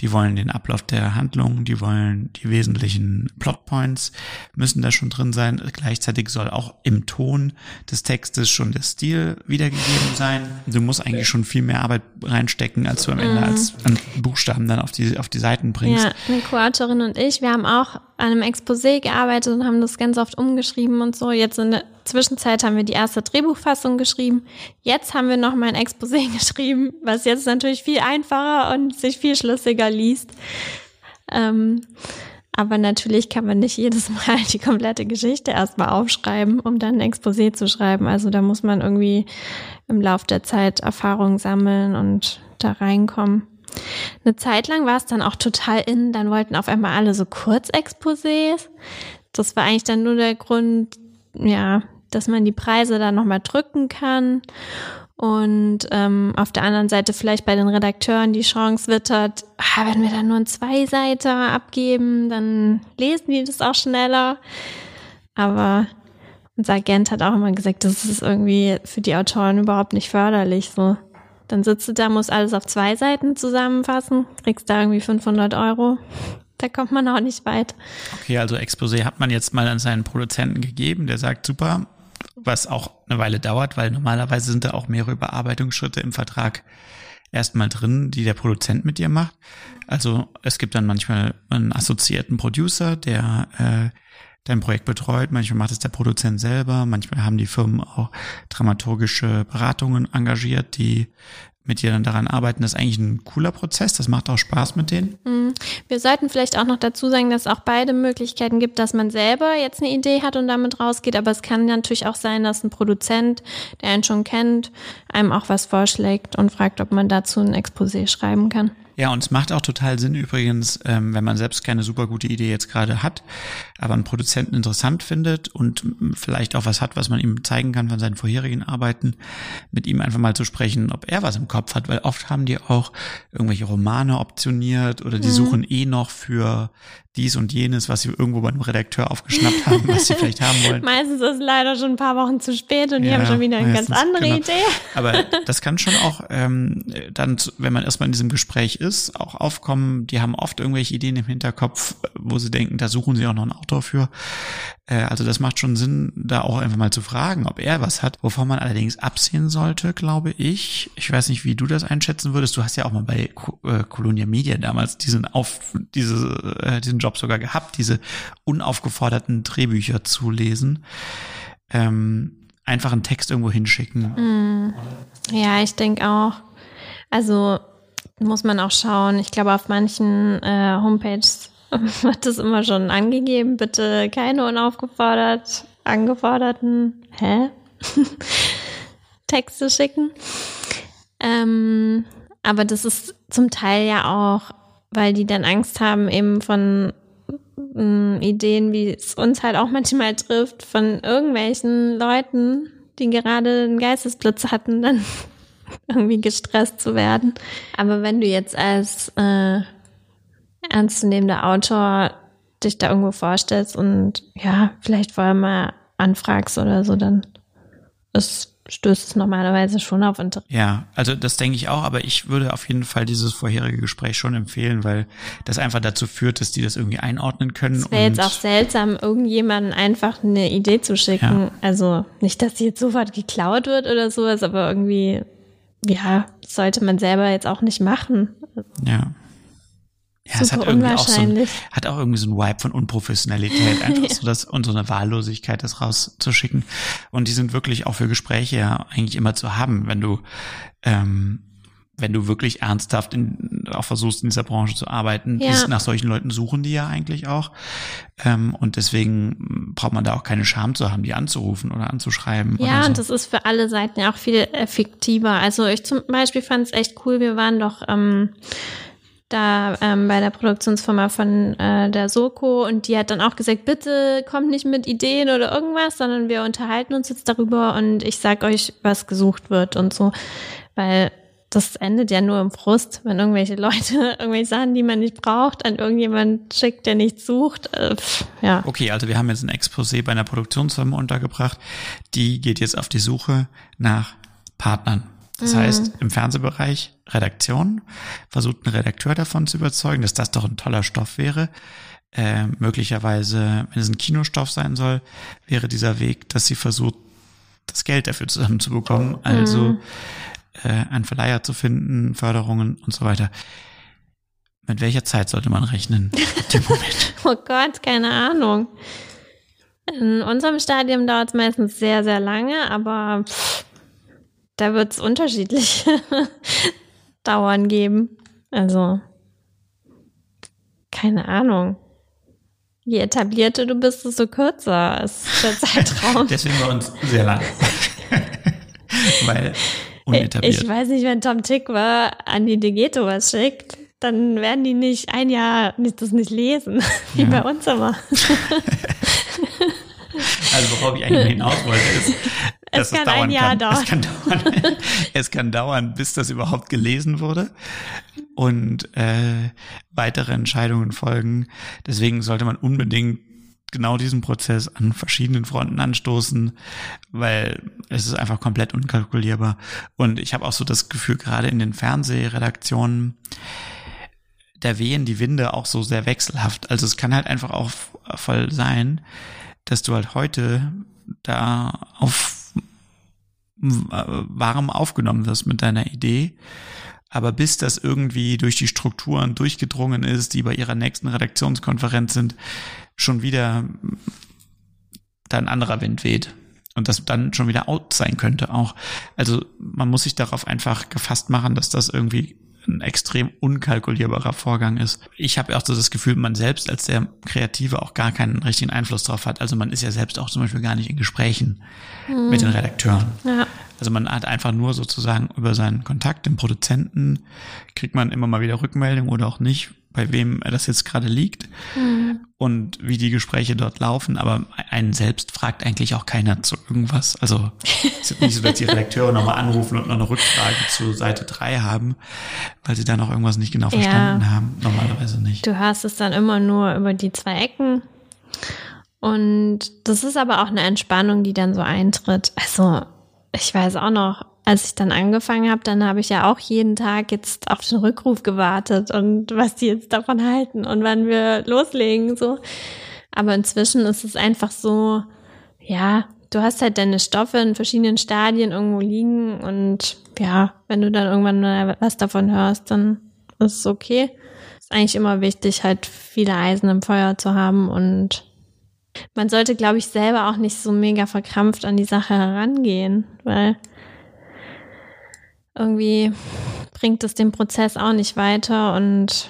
die wollen den Ablauf der Handlung, die wollen die wesentlichen Plotpoints, müssen da schon drin sein. Gleichzeitig soll auch im Ton des Textes schon der Stil wiedergegeben sein. Du musst eigentlich schon viel mehr Arbeit reinstecken, als du am Ende mhm. als an Buchstaben dann auf die, auf die Seiten bringst. Ja, eine Kuratorin und ich, wir haben auch an einem Exposé gearbeitet und haben das ganz oft umgeschrieben und so. Jetzt in der Zwischenzeit haben wir die erste Drehbuchfassung geschrieben. Jetzt haben wir noch mal ein Exposé geschrieben, was jetzt natürlich viel einfacher und sich viel schlüssiger liest. Ähm, aber natürlich kann man nicht jedes Mal die komplette Geschichte erstmal aufschreiben, um dann ein Exposé zu schreiben. Also da muss man irgendwie im Lauf der Zeit Erfahrungen sammeln und da reinkommen. Eine Zeit lang war es dann auch total in, dann wollten auf einmal alle so Kurzexposés. Das war eigentlich dann nur der Grund, ja, dass man die Preise dann nochmal drücken kann und ähm, auf der anderen Seite vielleicht bei den Redakteuren die Chance wittert, ah, wenn wir dann nur ein Zweiseiter abgeben, dann lesen die das auch schneller. Aber unser Agent hat auch immer gesagt, das ist irgendwie für die Autoren überhaupt nicht förderlich so. Dann sitzt du da, musst alles auf zwei Seiten zusammenfassen, kriegst da irgendwie 500 Euro. Da kommt man auch nicht weit. Okay, also Exposé hat man jetzt mal an seinen Produzenten gegeben, der sagt, super, was auch eine Weile dauert, weil normalerweise sind da auch mehrere Überarbeitungsschritte im Vertrag erstmal drin, die der Produzent mit dir macht. Also es gibt dann manchmal einen assoziierten Producer, der äh, dein Projekt betreut. Manchmal macht es der Produzent selber. Manchmal haben die Firmen auch dramaturgische Beratungen engagiert, die mit dir dann daran arbeiten. Das ist eigentlich ein cooler Prozess. Das macht auch Spaß mit denen. Mhm. Wir sollten vielleicht auch noch dazu sagen, dass es auch beide Möglichkeiten gibt, dass man selber jetzt eine Idee hat und damit rausgeht. Aber es kann natürlich auch sein, dass ein Produzent, der einen schon kennt, einem auch was vorschlägt und fragt, ob man dazu ein Exposé schreiben kann. Ja, und es macht auch total Sinn übrigens, ähm, wenn man selbst keine super gute Idee jetzt gerade hat, aber einen Produzenten interessant findet und vielleicht auch was hat, was man ihm zeigen kann von seinen vorherigen Arbeiten, mit ihm einfach mal zu sprechen, ob er was im Kopf hat, weil oft haben die auch irgendwelche Romane optioniert oder die mhm. suchen eh noch für dies und jenes, was sie irgendwo bei einem Redakteur aufgeschnappt haben, was sie vielleicht haben wollen. Meistens ist es leider schon ein paar Wochen zu spät und ja, die haben schon wieder eine meistens, ganz andere genau. Idee. Aber das kann schon auch ähm, dann, wenn man erstmal in diesem Gespräch ist, auch aufkommen. Die haben oft irgendwelche Ideen im Hinterkopf, wo sie denken, da suchen sie auch noch ein Autor für. Äh, also das macht schon Sinn, da auch einfach mal zu fragen, ob er was hat. Wovon man allerdings absehen sollte, glaube ich. Ich weiß nicht, wie du das einschätzen würdest. Du hast ja auch mal bei äh, Colonia Media damals diesen auf diese äh, diesen Job sogar gehabt, diese unaufgeforderten Drehbücher zu lesen. Ähm, einfach einen Text irgendwo hinschicken. Mm. Ja, ich denke auch. Also muss man auch schauen. Ich glaube, auf manchen äh, Homepages wird das immer schon angegeben. Bitte keine unaufgefordert angeforderten. Hä? Texte schicken. Ähm, aber das ist zum Teil ja auch, weil die dann Angst haben, eben von mh, Ideen, wie es uns halt auch manchmal trifft, von irgendwelchen Leuten, die gerade einen Geistesblitz hatten, dann irgendwie gestresst zu werden. Aber wenn du jetzt als äh, ernstzunehmender Autor dich da irgendwo vorstellst und ja, vielleicht vorher mal anfragst oder so, dann ist stößt es normalerweise schon auf Interesse. Ja, also das denke ich auch, aber ich würde auf jeden Fall dieses vorherige Gespräch schon empfehlen, weil das einfach dazu führt, dass die das irgendwie einordnen können. Es wäre jetzt auch seltsam, irgendjemandem einfach eine Idee zu schicken. Ja. Also nicht, dass sie jetzt sofort geklaut wird oder sowas, aber irgendwie, ja, sollte man selber jetzt auch nicht machen. Ja. Ja, Super es hat irgendwie auch so ein, hat auch irgendwie so ein Vibe von Unprofessionalität, einfach ja. so das und so eine Wahllosigkeit, das rauszuschicken. Und die sind wirklich auch für Gespräche ja eigentlich immer zu haben, wenn du ähm, wenn du wirklich ernsthaft in, auch versuchst, in dieser Branche zu arbeiten. Ja. Dies, nach solchen Leuten suchen die ja eigentlich auch. Ähm, und deswegen braucht man da auch keine Scham zu haben, die anzurufen oder anzuschreiben. Ja, oder so. und das ist für alle Seiten ja auch viel effektiver. Also ich zum Beispiel fand es echt cool. Wir waren doch ähm, da ähm, bei der Produktionsfirma von äh, der Soko und die hat dann auch gesagt, bitte kommt nicht mit Ideen oder irgendwas, sondern wir unterhalten uns jetzt darüber und ich sag euch, was gesucht wird und so, weil das endet ja nur im Frust, wenn irgendwelche Leute irgendwelche Sachen, die man nicht braucht, an irgendjemand schickt, der nichts sucht. Äh, ja. Okay, also wir haben jetzt ein Exposé bei einer Produktionsfirma untergebracht. Die geht jetzt auf die Suche nach Partnern das mhm. heißt, im Fernsehbereich Redaktion versucht ein Redakteur davon zu überzeugen, dass das doch ein toller Stoff wäre. Äh, möglicherweise, wenn es ein Kinostoff sein soll, wäre dieser Weg, dass sie versucht, das Geld dafür zusammenzubekommen, also mhm. äh, einen Verleiher zu finden, Förderungen und so weiter. Mit welcher Zeit sollte man rechnen? Oh Gott, keine Ahnung. In unserem Stadium dauert es meistens sehr, sehr lange, aber pff, da wird es unterschiedliche Dauern geben. Also, keine Ahnung. Je etablierter du bist, desto kürzer ist der Zeitraum. Deswegen bei uns sehr lang. Weil unetabliert. Ich weiß nicht, wenn Tom Tick war, an die Degeto was schickt, dann werden die nicht ein Jahr das nicht lesen, wie ja. bei uns immer. Also worauf ich eigentlich hinaus wollte, ist, es kann ein Jahr kann. dauern. Es kann dauern. es kann dauern, bis das überhaupt gelesen wurde und äh, weitere Entscheidungen folgen. Deswegen sollte man unbedingt genau diesen Prozess an verschiedenen Fronten anstoßen, weil es ist einfach komplett unkalkulierbar. Und ich habe auch so das Gefühl, gerade in den Fernsehredaktionen, da wehen die Winde auch so sehr wechselhaft. Also es kann halt einfach auch voll sein, dass du halt heute da auf warm aufgenommen wirst mit deiner Idee. Aber bis das irgendwie durch die Strukturen durchgedrungen ist, die bei ihrer nächsten Redaktionskonferenz sind, schon wieder da ein anderer Wind weht. Und das dann schon wieder out sein könnte auch. Also man muss sich darauf einfach gefasst machen, dass das irgendwie ein extrem unkalkulierbarer Vorgang ist. Ich habe auch so das Gefühl, man selbst als der Kreative auch gar keinen richtigen Einfluss drauf hat. Also man ist ja selbst auch zum Beispiel gar nicht in Gesprächen mhm. mit den Redakteuren. Ja. Also man hat einfach nur sozusagen über seinen Kontakt, den Produzenten, kriegt man immer mal wieder Rückmeldung oder auch nicht, bei wem das jetzt gerade liegt mhm. und wie die Gespräche dort laufen. Aber einen selbst fragt eigentlich auch keiner zu irgendwas. Also es ist nicht so, dass die Redakteure nochmal anrufen und noch eine Rückfrage zu Seite drei haben, weil sie da noch irgendwas nicht genau verstanden ja. haben. Normalerweise nicht. Du hast es dann immer nur über die zwei Ecken. Und das ist aber auch eine Entspannung, die dann so eintritt. Also ich weiß auch noch, als ich dann angefangen habe, dann habe ich ja auch jeden Tag jetzt auf den Rückruf gewartet und was die jetzt davon halten und wann wir loslegen, so. Aber inzwischen ist es einfach so, ja, du hast halt deine Stoffe in verschiedenen Stadien irgendwo liegen und ja, wenn du dann irgendwann mal was davon hörst, dann ist es okay. Ist eigentlich immer wichtig, halt viele Eisen im Feuer zu haben und man sollte, glaube ich, selber auch nicht so mega verkrampft an die Sache herangehen, weil irgendwie bringt es den Prozess auch nicht weiter und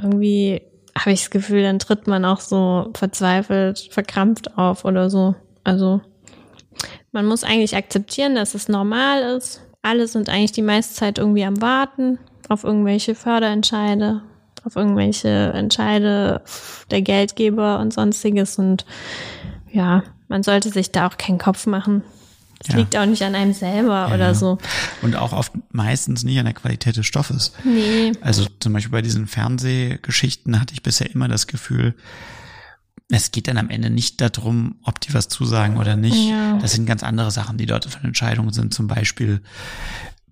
irgendwie habe ich das Gefühl, dann tritt man auch so verzweifelt, verkrampft auf oder so. Also man muss eigentlich akzeptieren, dass es normal ist. Alle sind eigentlich die meiste Zeit irgendwie am Warten auf irgendwelche Förderentscheide, auf irgendwelche Entscheide der Geldgeber und sonstiges. Und ja, man sollte sich da auch keinen Kopf machen. Es Ja. liegt auch nicht an einem selber Ja, oder so. Und auch oft meistens nicht an der Qualität des Stoffes. Nee. Also zum Beispiel bei diesen Fernsehgeschichten hatte ich bisher immer das Gefühl, es geht dann am Ende nicht darum, ob die was zusagen oder nicht. Ja. Das sind ganz andere Sachen, die dort für Entscheidungen sind. Zum Beispiel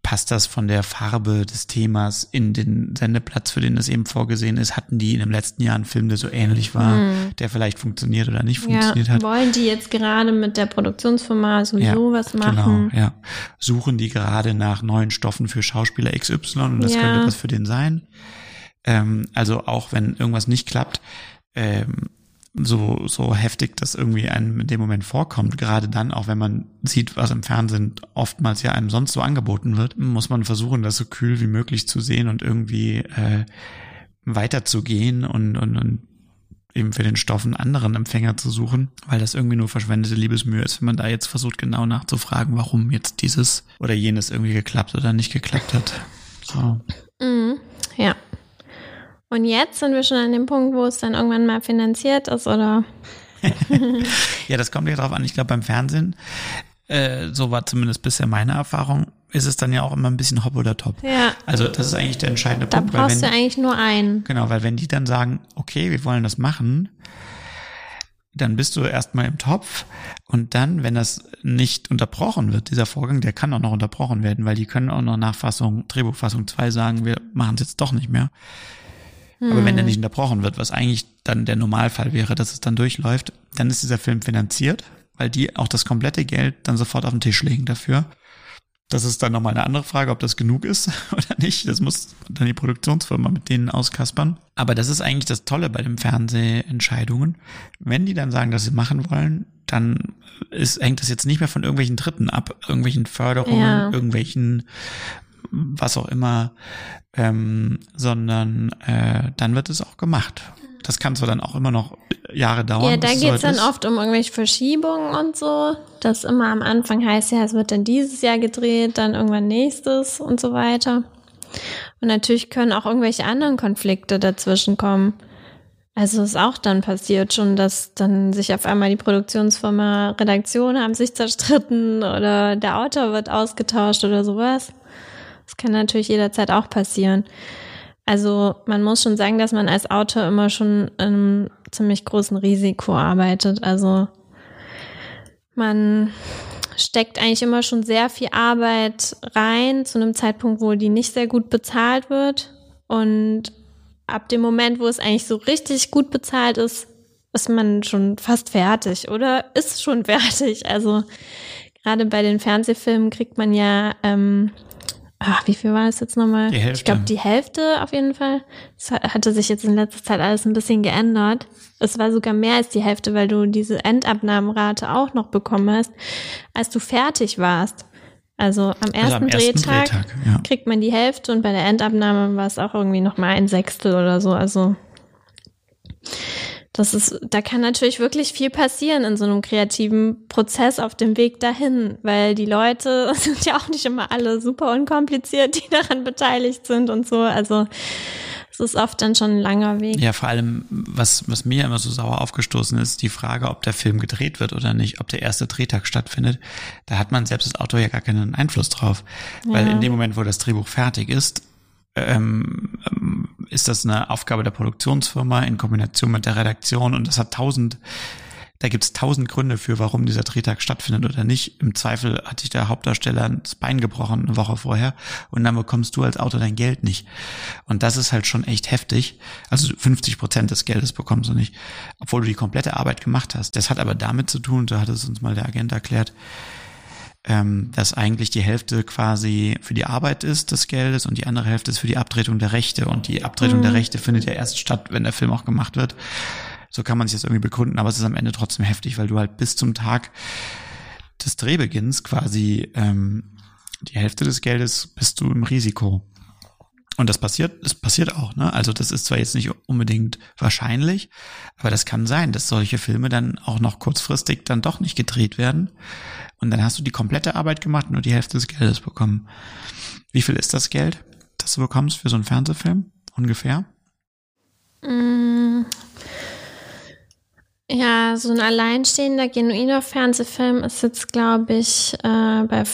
passt das von der Farbe des Themas in den Sendeplatz, für den das eben vorgesehen ist. Hatten die in dem letzten Jahr einen Film, der so ähnlich war, der vielleicht funktioniert oder nicht Hm. Ja, funktioniert hat? wollen die jetzt gerade mit der Produktionsfirma sowieso was machen? Genau, ja. Suchen die gerade nach neuen Stoffen für Schauspieler XY und das Ja. könnte was für den sein. Ähm, also auch wenn irgendwas nicht klappt, ähm, so, so heftig das irgendwie einem in dem Moment vorkommt, gerade dann, auch wenn man sieht, was im Fernsehen oftmals ja einem sonst so angeboten wird, muss man versuchen, das so kühl wie möglich zu sehen und irgendwie äh, weiterzugehen und, und, und eben für den Stoff einen anderen Empfänger zu suchen, weil das irgendwie nur verschwendete Liebesmühe ist, wenn man da jetzt versucht, genau nachzufragen, warum jetzt dieses oder jenes irgendwie geklappt oder nicht geklappt hat. So. Mhm. Ja. Und jetzt sind wir schon an dem Punkt, wo es dann irgendwann mal finanziert ist, oder? Ja, das kommt ja drauf an. Ich glaube, beim Fernsehen, äh, so war zumindest bisher meine Erfahrung, ist es dann ja auch immer ein bisschen hopp oder top. Ja. Also das ist eigentlich der entscheidende Da Punkt, weil brauchst wenn, du eigentlich nur einen. Genau, weil wenn die dann sagen, okay, wir wollen das machen, dann bist du erstmal im Topf und dann, wenn das nicht unterbrochen wird, dieser Vorgang, der kann auch noch unterbrochen werden, weil die können auch noch nach Fassung, Drehbuchfassung 2 sagen, wir machen es jetzt doch nicht mehr. Aber wenn der nicht unterbrochen wird, was eigentlich dann der Normalfall wäre, dass es dann durchläuft, dann ist dieser Film finanziert, weil die auch das komplette Geld dann sofort auf den Tisch legen dafür. Das ist dann nochmal eine andere Frage, ob das genug ist oder nicht. Das muss dann die Produktionsfirma mit denen auskaspern. Aber das ist eigentlich das Tolle bei den Fernsehentscheidungen. Wenn die dann sagen, dass sie machen wollen, dann ist, hängt das jetzt nicht mehr von irgendwelchen Dritten ab, irgendwelchen Förderungen, Ja. irgendwelchen was auch immer, ähm, sondern äh, dann wird es auch gemacht. Das kann zwar dann auch immer noch Jahre dauern. Ja, da bis es dann oft um irgendwelche Verschiebungen und so. Das immer am Anfang heißt ja, es wird dann dieses Jahr gedreht, dann irgendwann nächstes und so weiter. Und natürlich können auch irgendwelche anderen Konflikte dazwischen kommen. Also ist auch dann passiert schon, dass dann sich auf einmal die Produktionsfirma, Redaktion haben sich zerstritten oder der Autor wird ausgetauscht oder sowas. Das kann natürlich jederzeit auch passieren. Also man muss schon sagen, dass man als Autor immer schon in einem ziemlich großen Risiko arbeitet. Also man steckt eigentlich immer schon sehr viel Arbeit rein zu einem Zeitpunkt, wo die nicht sehr gut bezahlt wird. Und ab dem Moment, wo es eigentlich so richtig gut bezahlt ist, ist man schon fast fertig oder ist schon fertig. Also gerade bei den Fernsehfilmen kriegt man ja, ähm, ach, wie viel war es jetzt nochmal? Die Hälfte. Ich glaube, die Hälfte auf jeden Fall. Das hat- hatte sich jetzt in letzter Zeit alles ein bisschen geändert. Es war sogar mehr als die Hälfte, weil du diese Endabnahmenrate auch noch bekommen hast, als du fertig warst. Also am ersten, Also am ersten Drehtag, Drehtag, ja. kriegt man die Hälfte und bei der Endabnahme war es auch irgendwie noch mal ein Sechstel oder so. Also das ist, da kann natürlich wirklich viel passieren in so einem kreativen Prozess auf dem Weg dahin, weil die Leute sind ja auch nicht immer alle super unkompliziert, die daran beteiligt sind und so. Also es ist oft dann schon ein langer Weg. Ja, vor allem, was, was mir immer so sauer aufgestoßen ist, die Frage, ob der Film gedreht wird oder nicht, ob der erste Drehtag stattfindet. Da hat man selbst als Autor ja gar keinen Einfluss drauf. Weil Ja. in dem Moment, wo das Drehbuch fertig ist, ähm, ist das eine Aufgabe der Produktionsfirma in Kombination mit der Redaktion und das hat tausend, da gibt's tausend Gründe für, warum dieser Drehtag stattfindet oder nicht. Im Zweifel hat sich der Hauptdarsteller das Bein gebrochen eine Woche vorher und dann bekommst du als Autor dein Geld nicht. Und das ist halt schon echt heftig. Also 50 Prozent des Geldes bekommst du nicht, obwohl du die komplette Arbeit gemacht hast. Das hat aber damit zu tun, so hat es uns mal der Agent erklärt, ähm, dass eigentlich die Hälfte quasi für die Arbeit ist des Geldes und die andere Hälfte ist für die Abtretung der Rechte. Und die Abtretung der Rechte findet ja erst statt, wenn der Film auch gemacht wird. So kann man sich das irgendwie begründen, aber es ist am Ende trotzdem heftig, weil du halt bis zum Tag des Drehbeginns quasi ähm, die Hälfte des Geldes bist du im Risiko. Und das passiert, es passiert auch, ne? Also das ist zwar jetzt nicht unbedingt wahrscheinlich, aber das kann sein, dass solche Filme dann auch noch kurzfristig dann doch nicht gedreht werden. Und dann hast du die komplette Arbeit gemacht und nur die Hälfte des Geldes bekommen. Wie viel ist das Geld, das du bekommst für so einen Fernsehfilm? Ungefähr? Mm. Ja, so ein alleinstehender, genuiner Fernsehfilm ist jetzt, glaube ich, äh, bei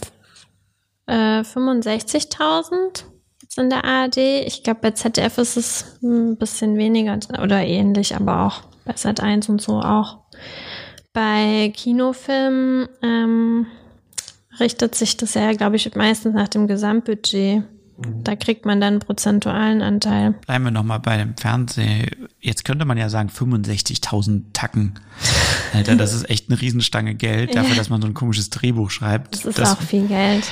äh, 65.000 in der ARD. Ich glaube, bei ZDF ist es ein bisschen weniger oder ähnlich, aber auch bei Sat1 und so auch. Bei Kinofilmen ähm, richtet sich das ja, glaube ich, meistens nach dem Gesamtbudget. Mhm. Da kriegt man dann einen prozentualen Anteil. Bleiben wir nochmal bei dem Fernsehen. Jetzt könnte man ja sagen 65.000 Tacken. Alter, das ist echt eine Riesenstange Geld dafür, ja. dass man so ein komisches Drehbuch schreibt. Das ist das, auch viel Geld.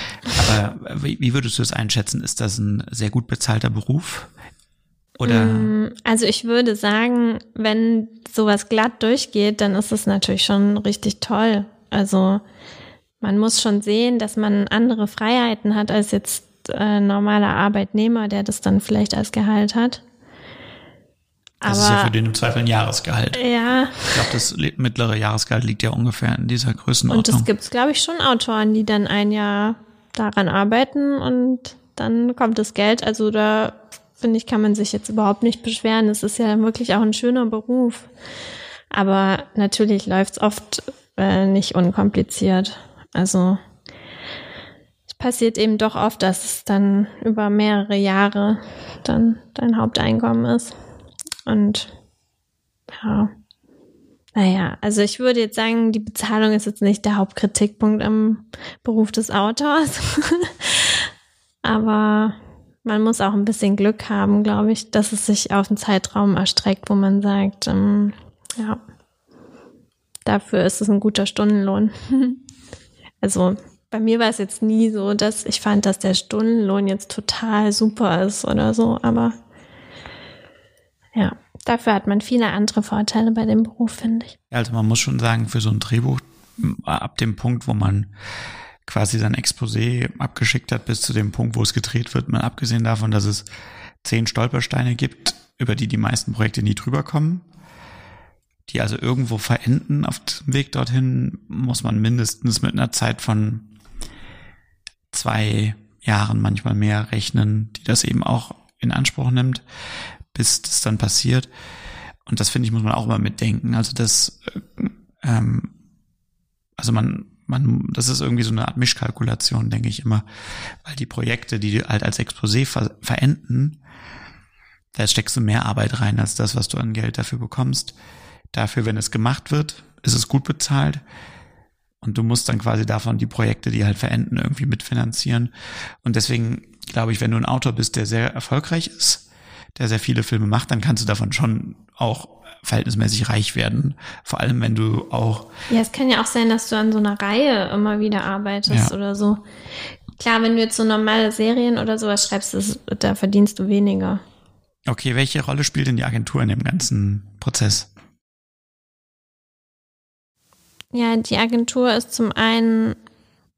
Aber wie würdest du es einschätzen? Ist das ein sehr gut bezahlter Beruf? Oder? Mm, also ich würde sagen, wenn sowas glatt durchgeht, dann ist es natürlich schon richtig toll. Also man muss schon sehen, dass man andere Freiheiten hat als jetzt äh, normaler Arbeitnehmer, der das dann vielleicht als Gehalt hat. Das Aber, ist ja für den im Zweifel ein Jahresgehalt. Ja. Ich glaube, das mittlere Jahresgehalt liegt ja ungefähr in dieser Größenordnung. Und es gibt, glaube ich, schon Autoren, die dann ein Jahr daran arbeiten und dann kommt das Geld. Also da finde ich, kann man sich jetzt überhaupt nicht beschweren. Es ist ja wirklich auch ein schöner Beruf. Aber natürlich läuft es oft äh, nicht unkompliziert. Also es passiert eben doch oft, dass es dann über mehrere Jahre dann dein Haupteinkommen ist. Und ja, naja, also ich würde jetzt sagen, die Bezahlung ist jetzt nicht der Hauptkritikpunkt im Beruf des Autors. Aber man muss auch ein bisschen Glück haben, glaube ich, dass es sich auf einen Zeitraum erstreckt, wo man sagt, ähm, ja, dafür ist es ein guter Stundenlohn. also bei mir war es jetzt nie so, dass ich fand, dass der Stundenlohn jetzt total super ist oder so, aber ja, dafür hat man viele andere Vorteile bei dem Beruf, finde ich. Also man muss schon sagen, für so ein Drehbuch ab dem Punkt, wo man quasi sein Exposé abgeschickt hat bis zu dem Punkt, wo es gedreht wird, mal abgesehen davon, dass es zehn Stolpersteine gibt, über die die meisten Projekte nie drüber kommen, die also irgendwo verenden auf dem Weg dorthin, muss man mindestens mit einer Zeit von zwei Jahren, manchmal mehr rechnen, die das eben auch in Anspruch nimmt, bis das dann passiert. Und das finde ich, muss man auch mal mitdenken. Also das, äh, ähm, also man man, das ist irgendwie so eine Art Mischkalkulation, denke ich immer, weil die Projekte, die halt als Exposé ver verenden, da steckst du mehr Arbeit rein als das, was du an Geld dafür bekommst. Dafür, wenn es gemacht wird, ist es gut bezahlt. Und du musst dann quasi davon die Projekte, die halt verenden, irgendwie mitfinanzieren. Und deswegen glaube ich, wenn du ein Autor bist, der sehr erfolgreich ist, der sehr viele Filme macht, dann kannst du davon schon auch verhältnismäßig reich werden. Vor allem, wenn du auch. Ja, es kann ja auch sein, dass du an so einer Reihe immer wieder arbeitest ja. oder so. Klar, wenn du jetzt so normale Serien oder sowas schreibst, das, da verdienst du weniger. Okay, welche Rolle spielt denn die Agentur in dem ganzen Prozess? Ja, die Agentur ist zum einen,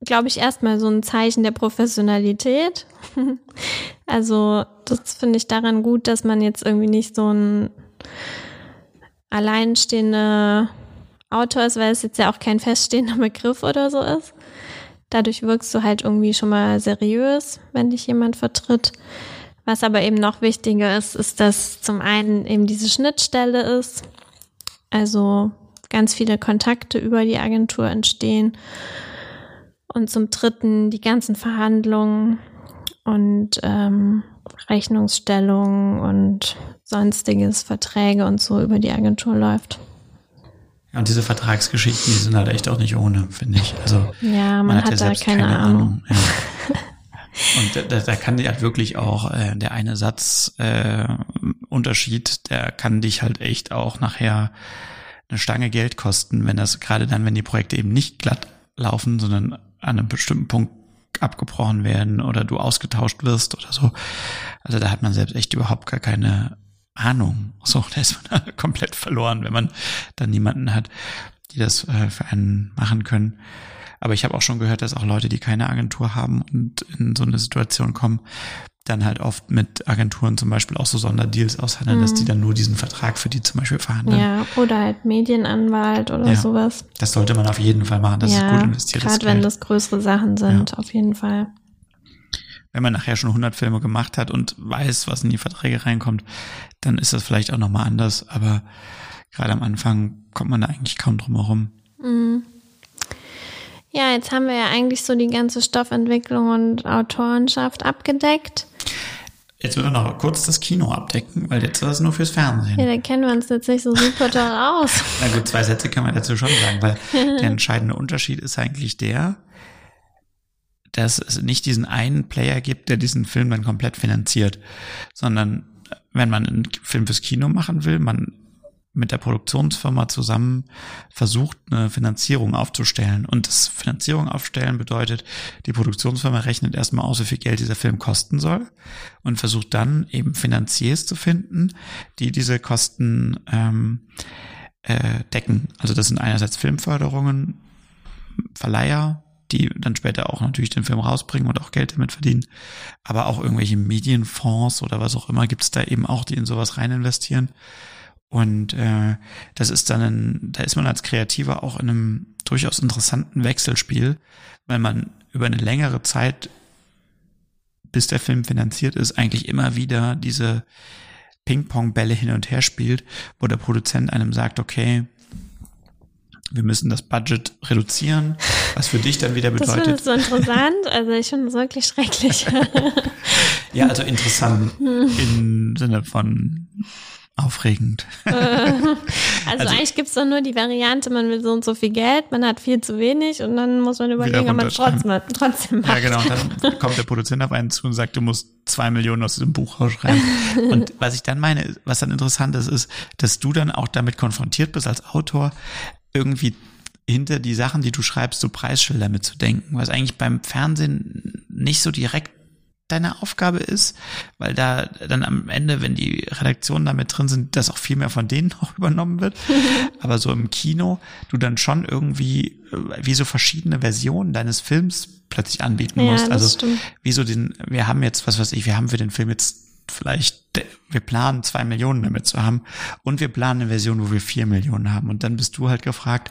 glaube ich, erstmal so ein Zeichen der Professionalität. also, das finde ich daran gut, dass man jetzt irgendwie nicht so ein alleinstehende Autor ist, weil es jetzt ja auch kein feststehender Begriff oder so ist. Dadurch wirkst du halt irgendwie schon mal seriös, wenn dich jemand vertritt. Was aber eben noch wichtiger ist, ist, dass zum einen eben diese Schnittstelle ist. Also ganz viele Kontakte über die Agentur entstehen. Und zum dritten die ganzen Verhandlungen und ähm, Rechnungsstellung und sonstiges, Verträge und so über die Agentur läuft. Ja, und diese Vertragsgeschichten, die sind halt echt auch nicht ohne, finde ich. Also ja, man, man hat, hat ja da keine, keine Ahnung. Ahnung. Ja. Und da, da kann dir halt wirklich auch äh, der eine Satz äh, Unterschied, der kann dich halt echt auch nachher eine Stange Geld kosten, wenn das gerade dann, wenn die Projekte eben nicht glatt laufen, sondern an einem bestimmten Punkt abgebrochen werden oder du ausgetauscht wirst oder so. Also da hat man selbst echt überhaupt gar keine Ahnung. So, da ist man komplett verloren, wenn man dann niemanden hat, die das äh, für einen machen können. Aber ich habe auch schon gehört, dass auch Leute, die keine Agentur haben und in so eine Situation kommen, dann halt oft mit Agenturen zum Beispiel auch so Sonderdeals aushandeln, mhm. dass die dann nur diesen Vertrag für die zum Beispiel verhandeln. Ja, oder halt Medienanwalt oder ja, sowas. Das sollte man auf jeden Fall machen. Das ja, ist gut investiertes Gerade wenn das größere Sachen sind, ja. auf jeden Fall. Wenn man nachher schon 100 Filme gemacht hat und weiß, was in die Verträge reinkommt, dann ist das vielleicht auch nochmal anders. Aber gerade am Anfang kommt man da eigentlich kaum drum herum. Mhm. Ja, jetzt haben wir ja eigentlich so die ganze Stoffentwicklung und Autorenschaft abgedeckt. Jetzt müssen wir noch kurz das Kino abdecken, weil jetzt ist das nur fürs Fernsehen. Ja, da kennen wir uns jetzt nicht so super toll aus. Na gut, zwei Sätze kann man dazu schon sagen, weil der entscheidende Unterschied ist eigentlich der, dass es nicht diesen einen Player gibt, der diesen Film dann komplett finanziert, sondern wenn man einen Film fürs Kino machen will, man mit der Produktionsfirma zusammen versucht, eine Finanzierung aufzustellen. Und das Finanzierung aufstellen bedeutet, die Produktionsfirma rechnet erstmal aus, wie viel Geld dieser Film kosten soll und versucht dann eben Finanziers zu finden, die diese Kosten ähm, äh, decken. Also das sind einerseits Filmförderungen, Verleiher, die dann später auch natürlich den Film rausbringen und auch Geld damit verdienen. Aber auch irgendwelche Medienfonds oder was auch immer gibt es da eben auch, die in sowas rein investieren. Und äh, das ist dann, ein, da ist man als Kreativer auch in einem durchaus interessanten Wechselspiel, weil man über eine längere Zeit, bis der Film finanziert ist, eigentlich immer wieder diese Ping-Pong-Bälle hin und her spielt, wo der Produzent einem sagt, okay, wir müssen das Budget reduzieren, was für dich dann wieder bedeutet. Das ist so interessant, also ich finde es wirklich schrecklich. ja, also interessant im Sinne von Aufregend. also, also, eigentlich gibt's doch nur die Variante, man will so und so viel Geld, man hat viel zu wenig und dann muss man überlegen, ob man trotzdem, trotzdem macht. Ja, genau. Und dann kommt der Produzent auf einen zu und sagt, du musst zwei Millionen aus diesem Buch rausschreiben. und was ich dann meine, was dann interessant ist, ist, dass du dann auch damit konfrontiert bist als Autor, irgendwie hinter die Sachen, die du schreibst, so Preisschilder mitzudenken, was eigentlich beim Fernsehen nicht so direkt deine Aufgabe ist, weil da dann am Ende, wenn die Redaktionen damit drin sind, dass auch viel mehr von denen auch übernommen wird. Aber so im Kino, du dann schon irgendwie äh, wie so verschiedene Versionen deines Films plötzlich anbieten ja, musst. Also stimmt. wie so den, wir haben jetzt, was weiß ich, wir haben für den Film jetzt vielleicht, wir planen zwei Millionen damit zu haben und wir planen eine Version, wo wir vier Millionen haben. Und dann bist du halt gefragt,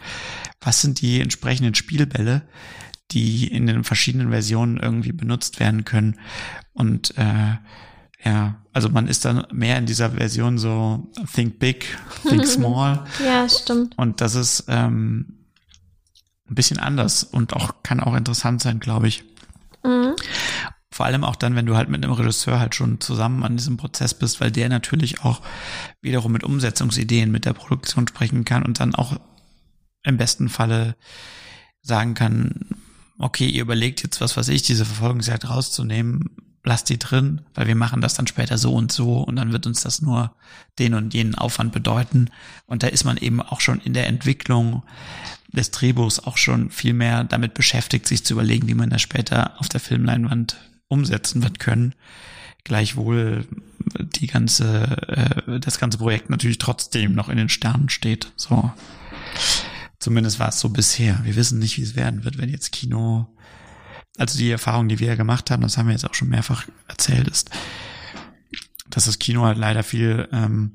was sind die entsprechenden Spielbälle, die in den verschiedenen Versionen irgendwie benutzt werden können. Und äh, ja, also man ist dann mehr in dieser Version so think big, think small. ja, stimmt. Und das ist ähm, ein bisschen anders und auch kann auch interessant sein, glaube ich. Mhm. Vor allem auch dann, wenn du halt mit einem Regisseur halt schon zusammen an diesem Prozess bist, weil der natürlich auch wiederum mit Umsetzungsideen mit der Produktion sprechen kann und dann auch im besten Falle sagen kann, okay, ihr überlegt jetzt, was weiß ich, diese Verfolgungsjagd rauszunehmen, lasst die drin, weil wir machen das dann später so und so und dann wird uns das nur den und jenen Aufwand bedeuten. Und da ist man eben auch schon in der Entwicklung des Drehbuchs auch schon viel mehr damit beschäftigt, sich zu überlegen, wie man das später auf der Filmleinwand umsetzen wird können. Gleichwohl die ganze, äh, das ganze Projekt natürlich trotzdem noch in den Sternen steht. So. Zumindest war es so bisher. Wir wissen nicht, wie es werden wird, wenn jetzt Kino, also die Erfahrung, die wir ja gemacht haben, das haben wir jetzt auch schon mehrfach erzählt, ist, dass das Kino halt leider viel ähm,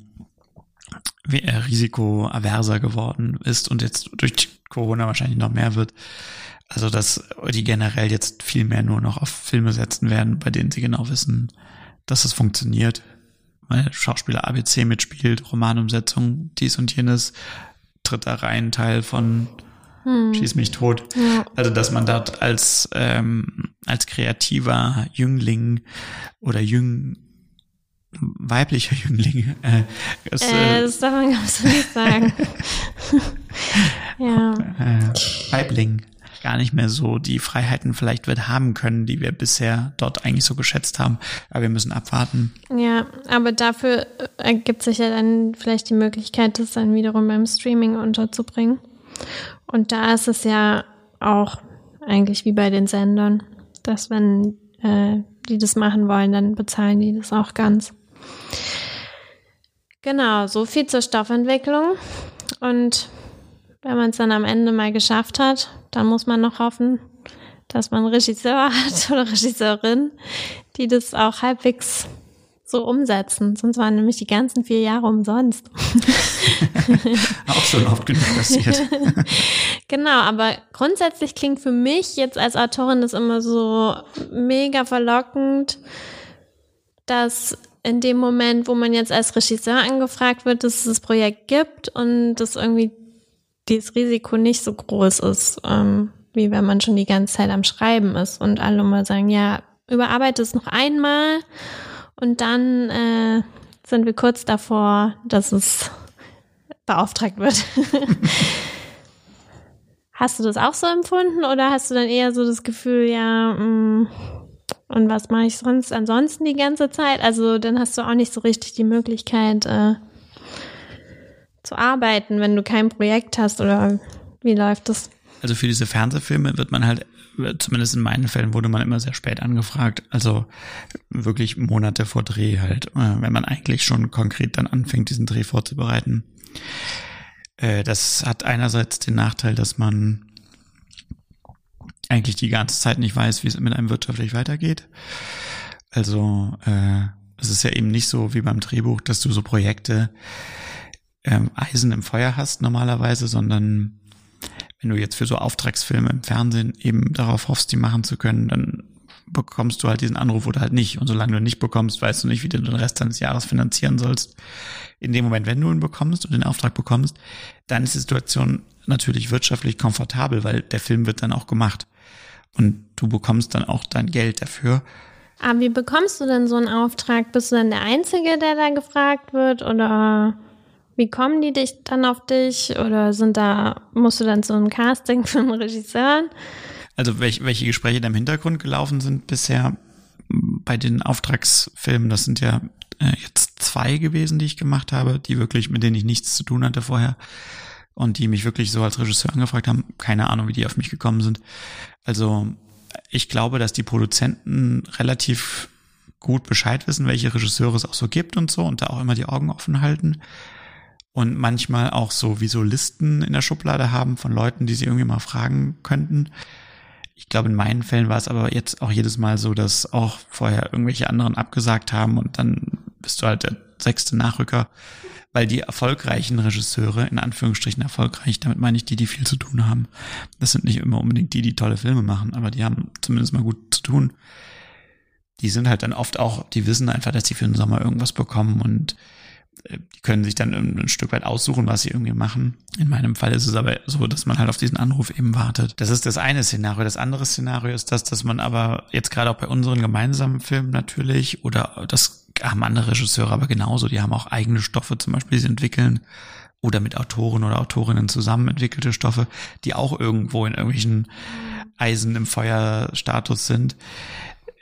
risikoaverser geworden ist und jetzt durch Corona wahrscheinlich noch mehr wird. Also dass die generell jetzt viel mehr nur noch auf Filme setzen werden, bei denen sie genau wissen, dass es funktioniert. Weil Schauspieler ABC mitspielt, Romanumsetzung, dies und jenes, dritter Reihenteil von hm. Schieß mich tot. Ja. Also, dass man dort als, ähm, als kreativer Jüngling oder Jüng, weiblicher Jüngling, äh, es, äh, das darf man ganz nicht sagen. ja. Äh, Weibling gar nicht mehr so die Freiheiten vielleicht wird haben können, die wir bisher dort eigentlich so geschätzt haben. Aber wir müssen abwarten. Ja, aber dafür ergibt sich ja dann vielleicht die Möglichkeit, das dann wiederum beim Streaming unterzubringen. Und da ist es ja auch eigentlich wie bei den Sendern, dass wenn äh, die das machen wollen, dann bezahlen die das auch ganz. Genau, so viel zur Stoffentwicklung. Und wenn man es dann am Ende mal geschafft hat, dann muss man noch hoffen, dass man einen Regisseur hat oder Regisseurin, die das auch halbwegs so umsetzen. Sonst waren nämlich die ganzen vier Jahre umsonst. auch schon oft genug passiert. genau, aber grundsätzlich klingt für mich jetzt als Autorin das immer so mega verlockend, dass in dem Moment, wo man jetzt als Regisseur angefragt wird, dass es das Projekt gibt und dass irgendwie dieses Risiko nicht so groß ist, ähm, wie wenn man schon die ganze Zeit am Schreiben ist und alle mal sagen, ja, überarbeite es noch einmal und dann äh, sind wir kurz davor, dass es beauftragt wird. hast du das auch so empfunden oder hast du dann eher so das Gefühl, ja, mh, mm, und was mache ich sonst ansonsten die ganze Zeit? Also dann hast du auch nicht so richtig die Möglichkeit äh, zu arbeiten, wenn du kein Projekt hast oder wie läuft das? Also für diese Fernsehfilme wird man halt, zumindest in meinen Fällen wurde man immer sehr spät angefragt. Also wirklich Monate vor Dreh halt, äh, wenn man eigentlich schon konkret dann anfängt, diesen Dreh vorzubereiten. Äh, das hat einerseits den Nachteil, dass man eigentlich die ganze Zeit nicht weiß, wie es mit einem wirtschaftlich weitergeht. Also äh, es ist ja eben nicht so wie beim Drehbuch, dass du so Projekte ähm, Eisen im Feuer hast normalerweise, sondern wenn du jetzt für so Auftragsfilme im Fernsehen eben darauf hoffst, die machen zu können, dann bekommst du halt diesen Anruf oder halt nicht. Und solange du ihn nicht bekommst, weißt du nicht, wie du den Rest deines Jahres finanzieren sollst. In dem Moment, wenn du ihn bekommst und den Auftrag bekommst, dann ist die Situation natürlich wirtschaftlich komfortabel, weil der Film wird dann auch gemacht. Und du bekommst dann auch dein Geld dafür. Aber wie bekommst du denn so einen Auftrag? Bist du dann der Einzige, der da gefragt wird? Oder wie kommen die dich dann auf dich? Oder sind da, musst du dann zu einem Casting von Regisseuren? Also welche, welche Gespräche da im Hintergrund gelaufen sind bisher bei den Auftragsfilmen, das sind ja äh, jetzt zwei gewesen, die ich gemacht habe, die wirklich, mit denen ich nichts zu tun hatte vorher und die mich wirklich so als Regisseur angefragt haben. Keine Ahnung, wie die auf mich gekommen sind. Also ich glaube, dass die Produzenten relativ gut Bescheid wissen, welche Regisseure es auch so gibt und so und da auch immer die Augen offen halten und manchmal auch so wie so Listen in der Schublade haben von Leuten, die sie irgendwie mal fragen könnten. Ich glaube, in meinen Fällen war es aber jetzt auch jedes Mal so, dass auch vorher irgendwelche anderen abgesagt haben und dann bist du halt der sechste Nachrücker weil die erfolgreichen Regisseure, in Anführungsstrichen erfolgreich, damit meine ich die, die viel zu tun haben. Das sind nicht immer unbedingt die, die tolle Filme machen, aber die haben zumindest mal gut zu tun. Die sind halt dann oft auch, die wissen einfach, dass sie für den Sommer irgendwas bekommen und die können sich dann ein Stück weit aussuchen, was sie irgendwie machen. In meinem Fall ist es aber so, dass man halt auf diesen Anruf eben wartet. Das ist das eine Szenario. Das andere Szenario ist das, dass man aber jetzt gerade auch bei unseren gemeinsamen Filmen natürlich oder das haben andere Regisseure aber genauso. Die haben auch eigene Stoffe zum Beispiel, die sie entwickeln oder mit Autoren oder Autorinnen zusammen entwickelte Stoffe, die auch irgendwo in irgendwelchen Eisen im Feuerstatus sind.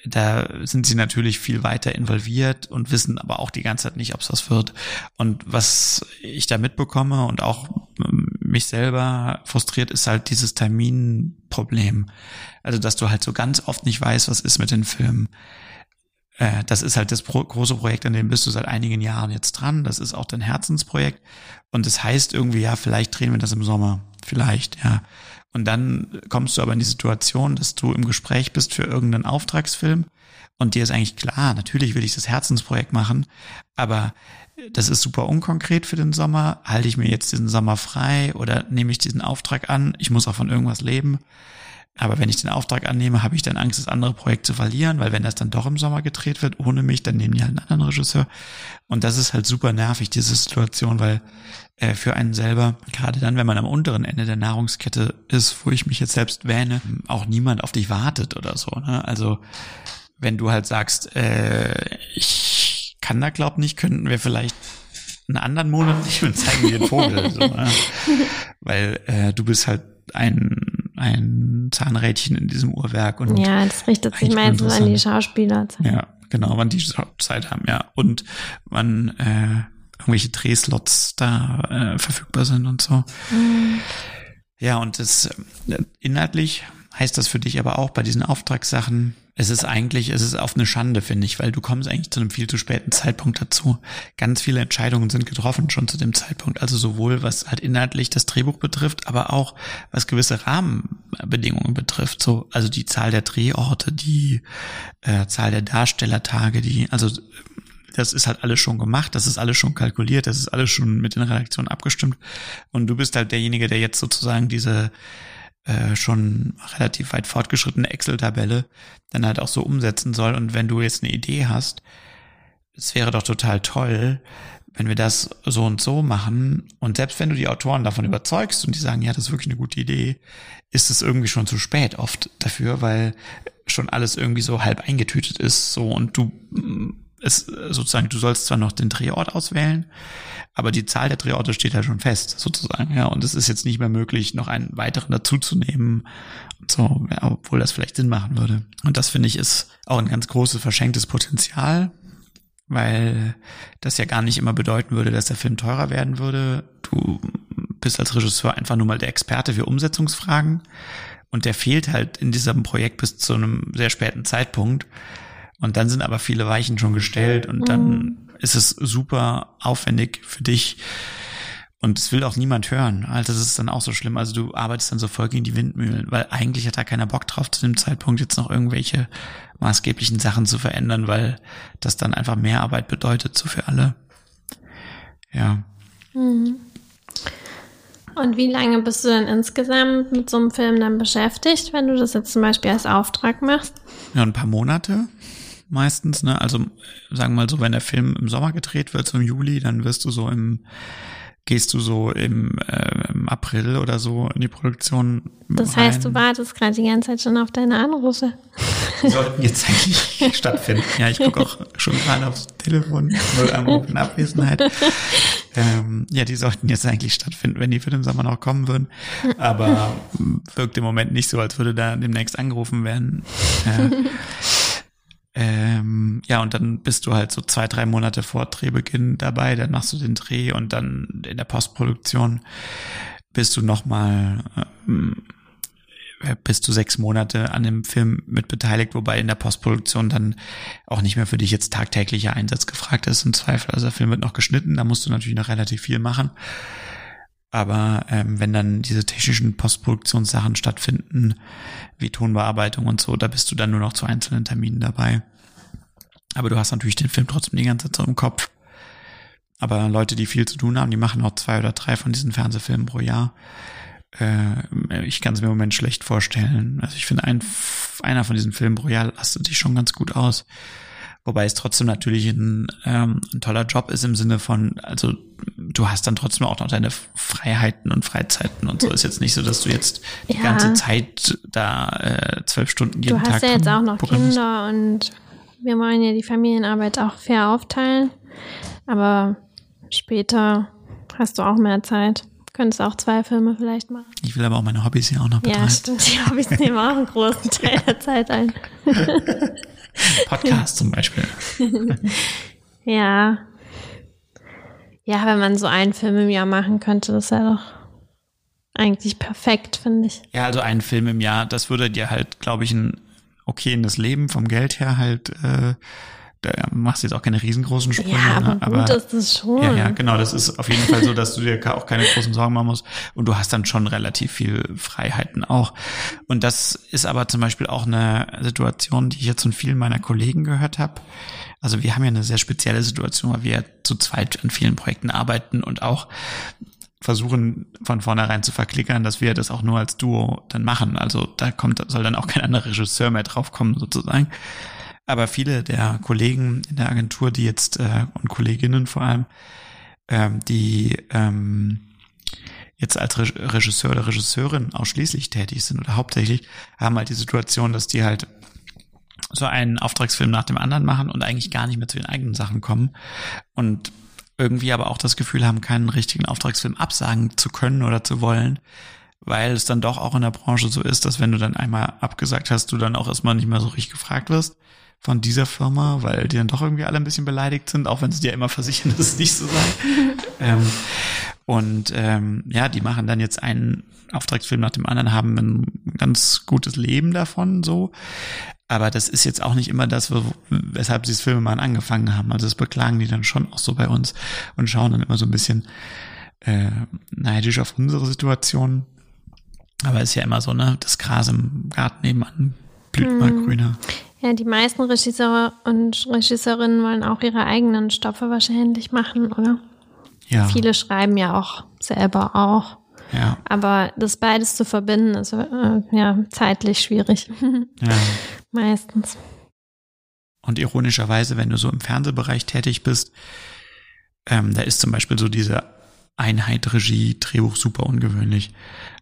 Da sind sie natürlich viel weiter involviert und wissen aber auch die ganze Zeit nicht, ob es was wird. Und was ich da mitbekomme und auch ähm, mich selber frustriert, ist halt dieses Terminproblem. Also, dass du halt so ganz oft nicht weißt, was ist mit den Filmen äh, das ist halt das große Projekt, an dem bist du seit einigen Jahren jetzt dran. Das ist auch dein Herzensprojekt. Und das heißt irgendwie, ja, vielleicht drehen wir das im Sommer. Vielleicht, ja. Und dann kommst du aber in die Situation, dass du im Gespräch bist für irgendeinen Auftragsfilm und dir ist eigentlich klar, natürlich will ich das Herzensprojekt machen, aber das ist super unkonkret für den Sommer. Halte ich mir jetzt diesen Sommer frei oder nehme ich diesen Auftrag an? Ich muss auch von irgendwas leben. Aber wenn ich den Auftrag annehme, habe ich dann Angst, das andere Projekt zu verlieren, weil wenn das dann doch im Sommer gedreht wird, ohne mich, dann nehmen die halt einen anderen Regisseur. Und das ist halt super nervig, diese Situation, weil äh, für einen selber, gerade dann, wenn man am unteren Ende der Nahrungskette ist, wo ich mich jetzt selbst wähne, auch niemand auf dich wartet oder so. Ne? Also wenn du halt sagst, äh, ich kann da glaub nicht, könnten wir vielleicht einen anderen Monat nicht und zeigen dir den Vogel. so, ne? Weil äh, du bist halt ein ein Zahnrädchen in diesem Uhrwerk. Und ja, das richtet sich meistens an die Schauspieler. Ja, genau, wann die Zeit haben, ja. Und wann äh, irgendwelche Drehslots da äh, verfügbar sind und so. Mhm. Ja, und das äh, inhaltlich heißt das für dich aber auch bei diesen Auftragssachen, es ist eigentlich, es ist auf eine Schande, finde ich, weil du kommst eigentlich zu einem viel zu späten Zeitpunkt dazu. Ganz viele Entscheidungen sind getroffen schon zu dem Zeitpunkt. Also sowohl was halt inhaltlich das Drehbuch betrifft, aber auch was gewisse Rahmenbedingungen betrifft. So, also die Zahl der Drehorte, die äh, Zahl der Darstellertage, die, also das ist halt alles schon gemacht, das ist alles schon kalkuliert, das ist alles schon mit den Redaktionen abgestimmt. Und du bist halt derjenige, der jetzt sozusagen diese äh, schon relativ weit fortgeschrittene Excel-Tabelle dann halt auch so umsetzen soll. Und wenn du jetzt eine Idee hast, es wäre doch total toll, wenn wir das so und so machen. Und selbst wenn du die Autoren davon überzeugst und die sagen, ja, das ist wirklich eine gute Idee, ist es irgendwie schon zu spät oft dafür, weil schon alles irgendwie so halb eingetütet ist, so und du es sozusagen, du sollst zwar noch den Drehort auswählen, aber die Zahl der Drehorte steht ja schon fest, sozusagen, ja. Und es ist jetzt nicht mehr möglich, noch einen weiteren dazuzunehmen so, ja, obwohl das vielleicht Sinn machen würde. Und das finde ich ist auch ein ganz großes verschenktes Potenzial, weil das ja gar nicht immer bedeuten würde, dass der Film teurer werden würde. Du bist als Regisseur einfach nur mal der Experte für Umsetzungsfragen und der fehlt halt in diesem Projekt bis zu einem sehr späten Zeitpunkt. Und dann sind aber viele Weichen schon gestellt und dann mhm. ist es super aufwendig für dich. Und es will auch niemand hören. Also das ist dann auch so schlimm. Also du arbeitest dann so voll gegen die Windmühlen, weil eigentlich hat da keiner Bock drauf, zu dem Zeitpunkt jetzt noch irgendwelche maßgeblichen Sachen zu verändern, weil das dann einfach mehr Arbeit bedeutet, so für alle. Ja. Mhm. Und wie lange bist du denn insgesamt mit so einem Film dann beschäftigt, wenn du das jetzt zum Beispiel als Auftrag machst? Ja, ein paar Monate meistens, ne? Also sagen wir mal so, wenn der Film im Sommer gedreht wird, so im Juli, dann wirst du so im gehst du so im, äh, im April oder so in die Produktion. Das rein. heißt, du wartest gerade die ganze Zeit schon auf deine Anrufe. Die sollten jetzt eigentlich stattfinden. Ja, ich gucke auch schon gerade aufs Telefon, null Anruf in Abwesenheit. Ähm, ja, die sollten jetzt eigentlich stattfinden, wenn die für den Sommer noch kommen würden. Aber wirkt im Moment nicht so, als würde da demnächst angerufen werden. Äh, ähm, ja, und dann bist du halt so zwei, drei Monate vor Drehbeginn dabei, dann machst du den Dreh und dann in der Postproduktion bist du nochmal, äh, bist du sechs Monate an dem Film mit beteiligt, wobei in der Postproduktion dann auch nicht mehr für dich jetzt tagtäglicher Einsatz gefragt ist im Zweifel. Also der Film wird noch geschnitten, da musst du natürlich noch relativ viel machen. Aber ähm, wenn dann diese technischen Postproduktionssachen stattfinden, wie Tonbearbeitung und so, da bist du dann nur noch zu einzelnen Terminen dabei. Aber du hast natürlich den Film trotzdem die ganze Zeit so im Kopf. Aber Leute, die viel zu tun haben, die machen auch zwei oder drei von diesen Fernsehfilmen pro Jahr. Äh, ich kann es mir im Moment schlecht vorstellen. Also ich finde, ein, einer von diesen Filmen pro Jahr lastet sich schon ganz gut aus. Wobei es trotzdem natürlich ein, ähm, ein toller Job ist im Sinne von, also du hast dann trotzdem auch noch deine Freiheiten und Freizeiten und so. Ist jetzt nicht so, dass du jetzt die ja. ganze Zeit da äh, zwölf Stunden jeden Tag. Du hast Tag ja jetzt auch noch Kinder und wir wollen ja die Familienarbeit auch fair aufteilen. Aber später hast du auch mehr Zeit. Könntest auch zwei Filme vielleicht machen. Ich will aber auch meine Hobbys hier auch noch betreiben. Ja, stimmt. Die Hobbys nehmen auch einen großen Teil der Zeit ein. Podcast zum Beispiel. ja. Ja, wenn man so einen Film im Jahr machen könnte, das wäre doch eigentlich perfekt, finde ich. Ja, also einen Film im Jahr, das würde dir halt, glaube ich, ein okayes Leben vom Geld her halt äh, da machst du jetzt auch keine riesengroßen Sprünge. Ja, aber, ne? aber gut ist das schon. Ja, ja, genau. Das ist auf jeden Fall so, dass du dir auch keine großen Sorgen machen musst. Und du hast dann schon relativ viel Freiheiten auch. Und das ist aber zum Beispiel auch eine Situation, die ich jetzt von vielen meiner Kollegen gehört habe. Also wir haben ja eine sehr spezielle Situation, weil wir zu zweit an vielen Projekten arbeiten und auch versuchen von vornherein zu verklickern, dass wir das auch nur als Duo dann machen. Also da kommt, soll dann auch kein anderer Regisseur mehr draufkommen sozusagen. Aber viele der Kollegen in der Agentur, die jetzt äh, und Kolleginnen vor allem, ähm, die ähm, jetzt als Re Regisseur oder Regisseurin ausschließlich tätig sind oder hauptsächlich, haben halt die Situation, dass die halt so einen Auftragsfilm nach dem anderen machen und eigentlich gar nicht mehr zu den eigenen Sachen kommen und irgendwie aber auch das Gefühl haben, keinen richtigen Auftragsfilm absagen zu können oder zu wollen, weil es dann doch auch in der Branche so ist, dass wenn du dann einmal abgesagt hast, du dann auch erstmal nicht mehr so richtig gefragt wirst von dieser Firma, weil die dann doch irgendwie alle ein bisschen beleidigt sind, auch wenn sie dir immer versichern, dass es nicht so sei. ähm, Und ähm, ja, die machen dann jetzt einen Auftragsfilm nach dem anderen, haben ein ganz gutes Leben davon so. Aber das ist jetzt auch nicht immer das, weshalb sie das Filmemachen angefangen haben. Also das beklagen die dann schon auch so bei uns und schauen dann immer so ein bisschen äh, neidisch auf unsere Situation. Aber ist ja immer so, ne? Das Gras im Garten nebenan blüht hm. mal grüner. Ja, die meisten Regisseure und Regisseurinnen wollen auch ihre eigenen Stoffe wahrscheinlich machen, oder? Ja. Viele schreiben ja auch selber auch. Ja. Aber das beides zu verbinden, ist äh, ja zeitlich schwierig. Ja. Meistens. Und ironischerweise, wenn du so im Fernsehbereich tätig bist, ähm, da ist zum Beispiel so diese Einheit Regie, Drehbuch super ungewöhnlich.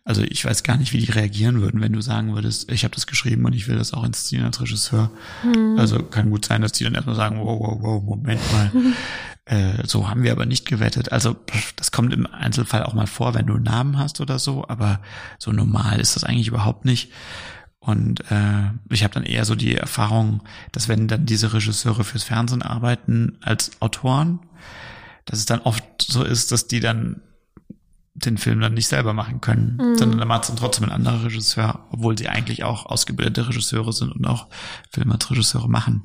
Also ich weiß gar nicht, wie die reagieren würden, wenn du sagen würdest, ich habe das geschrieben und ich will das auch inszenieren als Regisseur. Hm. Also kann gut sein, dass die dann erstmal sagen, wow, wow, wow, Moment mal. äh, so haben wir aber nicht gewettet. Also das kommt im Einzelfall auch mal vor, wenn du einen Namen hast oder so, aber so normal ist das eigentlich überhaupt nicht. Und äh, ich habe dann eher so die Erfahrung, dass wenn dann diese Regisseure fürs Fernsehen arbeiten als Autoren, dass es dann oft so ist, dass die dann den Film dann nicht selber machen können, mhm. sondern dann macht es dann trotzdem ein anderer Regisseur, obwohl sie eigentlich auch ausgebildete Regisseure sind und auch Filme als Regisseure machen.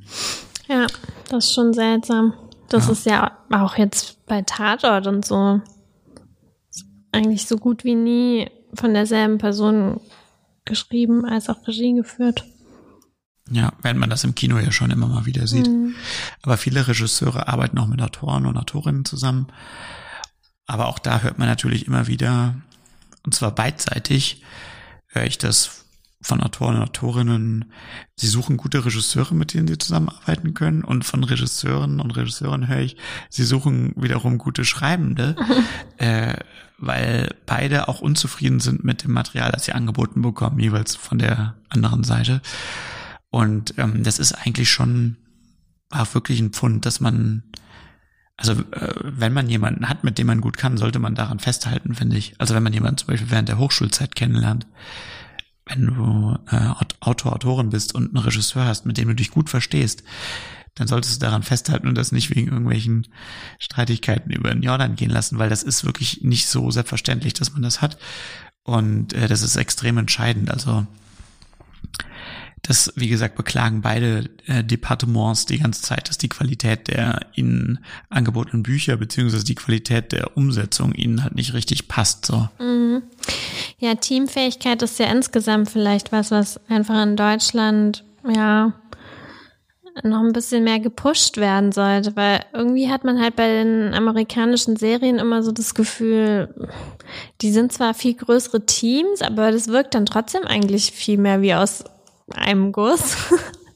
Ja, das ist schon seltsam. Das ja. ist ja auch jetzt bei Tatort und so eigentlich so gut wie nie von derselben Person geschrieben als auch Regie geführt. Ja, wenn man das im Kino ja schon immer mal wieder sieht. Mhm. Aber viele Regisseure arbeiten auch mit Autoren und Autorinnen zusammen. Aber auch da hört man natürlich immer wieder, und zwar beidseitig, höre ich das von Autoren und Autorinnen, sie suchen gute Regisseure, mit denen sie zusammenarbeiten können. Und von Regisseuren und Regisseuren höre ich, sie suchen wiederum gute Schreibende, äh, weil beide auch unzufrieden sind mit dem Material, das sie angeboten bekommen, jeweils von der anderen Seite. Und ähm, das ist eigentlich schon auch wirklich ein Pfund, dass man also äh, wenn man jemanden hat, mit dem man gut kann, sollte man daran festhalten, finde ich. Also wenn man jemanden zum Beispiel während der Hochschulzeit kennenlernt, wenn du äh, Autor, Autorin bist und einen Regisseur hast, mit dem du dich gut verstehst, dann solltest du daran festhalten und das nicht wegen irgendwelchen Streitigkeiten über den Jordan gehen lassen, weil das ist wirklich nicht so selbstverständlich, dass man das hat. Und äh, das ist extrem entscheidend. Also das, wie gesagt, beklagen beide äh, Departements die ganze Zeit, dass die Qualität der ihnen angebotenen Bücher beziehungsweise die Qualität der Umsetzung ihnen halt nicht richtig passt. So. Mhm. Ja, Teamfähigkeit ist ja insgesamt vielleicht was, was einfach in Deutschland ja noch ein bisschen mehr gepusht werden sollte, weil irgendwie hat man halt bei den amerikanischen Serien immer so das Gefühl, die sind zwar viel größere Teams, aber das wirkt dann trotzdem eigentlich viel mehr wie aus einem Guss.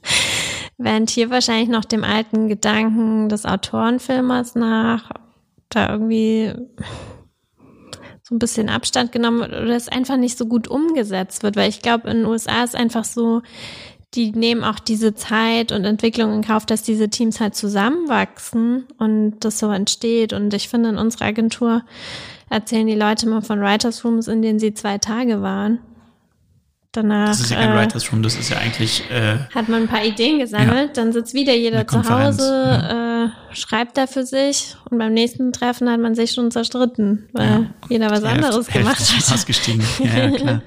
Während hier wahrscheinlich noch dem alten Gedanken des Autorenfilmers nach da irgendwie so ein bisschen Abstand genommen wird oder es einfach nicht so gut umgesetzt wird, weil ich glaube, in den USA ist einfach so, die nehmen auch diese Zeit und Entwicklung in Kauf, dass diese Teams halt zusammenwachsen und das so entsteht. Und ich finde, in unserer Agentur erzählen die Leute mal von Writers Rooms, in denen sie zwei Tage waren. Danach, das ist ja kein äh, Writers Room, das ist ja eigentlich. Äh, hat man ein paar Ideen gesammelt, ja, dann sitzt wieder jeder zu Hause, ja. äh, schreibt da für sich und beim nächsten Treffen hat man sich schon zerstritten, weil ja, jeder was anderes Hälfte, gemacht Hälfte hat. Ausgestiegen. Ja, klar.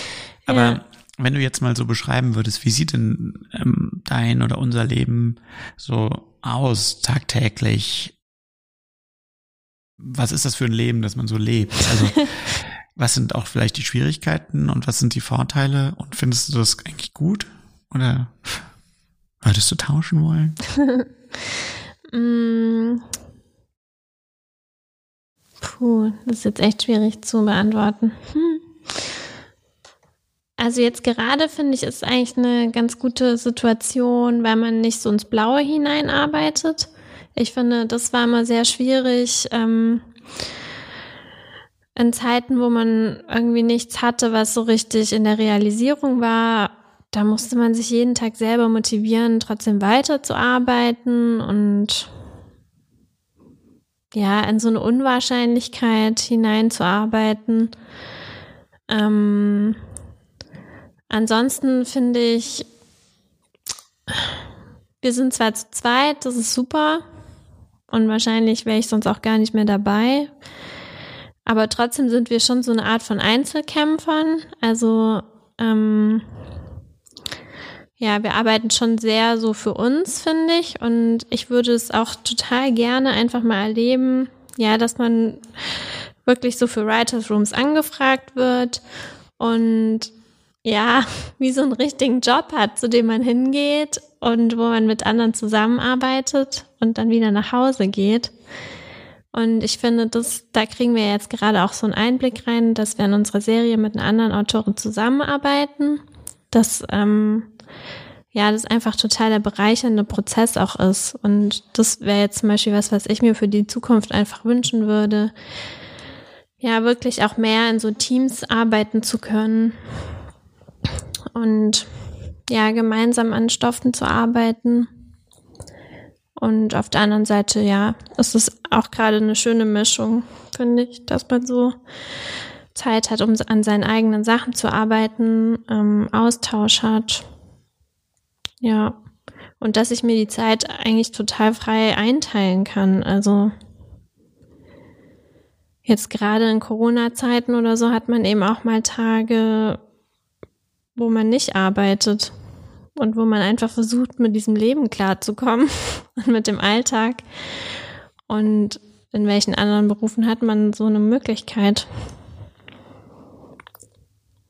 Aber wenn du jetzt mal so beschreiben würdest, wie sieht denn ähm, dein oder unser Leben so aus tagtäglich? Was ist das für ein Leben, das man so lebt? Also was sind auch vielleicht die Schwierigkeiten und was sind die Vorteile? Und findest du das eigentlich gut? Oder würdest du tauschen wollen? Mm. Puh, das ist jetzt echt schwierig zu beantworten. Hm. Also jetzt gerade finde ich, ist eigentlich eine ganz gute Situation, weil man nicht so ins Blaue hineinarbeitet. Ich finde, das war immer sehr schwierig. Ähm, in Zeiten, wo man irgendwie nichts hatte, was so richtig in der Realisierung war, da musste man sich jeden Tag selber motivieren, trotzdem weiterzuarbeiten und ja, in so eine Unwahrscheinlichkeit hineinzuarbeiten. Ähm, ansonsten finde ich, wir sind zwar zu zweit, das ist super und wahrscheinlich wäre ich sonst auch gar nicht mehr dabei. Aber trotzdem sind wir schon so eine Art von Einzelkämpfern. Also ähm, ja, wir arbeiten schon sehr so für uns, finde ich. Und ich würde es auch total gerne einfach mal erleben, ja, dass man wirklich so für Writers Rooms angefragt wird und ja, wie so einen richtigen Job hat, zu dem man hingeht und wo man mit anderen zusammenarbeitet und dann wieder nach Hause geht. Und ich finde, das, da kriegen wir jetzt gerade auch so einen Einblick rein, dass wir in unserer Serie mit einer anderen Autorin zusammenarbeiten. Dass, ähm, ja, das einfach total der bereichernde Prozess auch ist. Und das wäre jetzt zum Beispiel was, was ich mir für die Zukunft einfach wünschen würde. Ja, wirklich auch mehr in so Teams arbeiten zu können und ja, gemeinsam an Stoffen zu arbeiten. Und auf der anderen Seite, ja, es ist auch gerade eine schöne Mischung, finde ich, dass man so Zeit hat, um an seinen eigenen Sachen zu arbeiten, ähm, Austausch hat. Ja. Und dass ich mir die Zeit eigentlich total frei einteilen kann. Also jetzt gerade in Corona-Zeiten oder so hat man eben auch mal Tage, wo man nicht arbeitet und wo man einfach versucht, mit diesem Leben klarzukommen und mit dem Alltag. Und in welchen anderen Berufen hat man so eine Möglichkeit?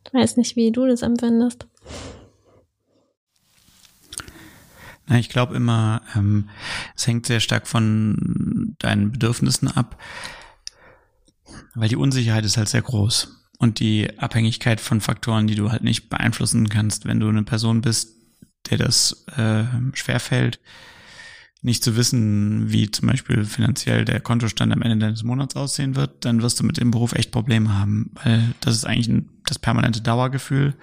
Ich weiß nicht, wie du das empfindest. Na, ich glaube immer, ähm, es hängt sehr stark von deinen Bedürfnissen ab, weil die Unsicherheit ist halt sehr groß und die Abhängigkeit von Faktoren, die du halt nicht beeinflussen kannst, wenn du eine Person bist, der das äh, schwerfällt, nicht zu wissen, wie zum Beispiel finanziell der Kontostand am Ende deines Monats aussehen wird, dann wirst du mit dem Beruf echt Probleme haben, weil das ist eigentlich ein, das permanente Dauergefühl.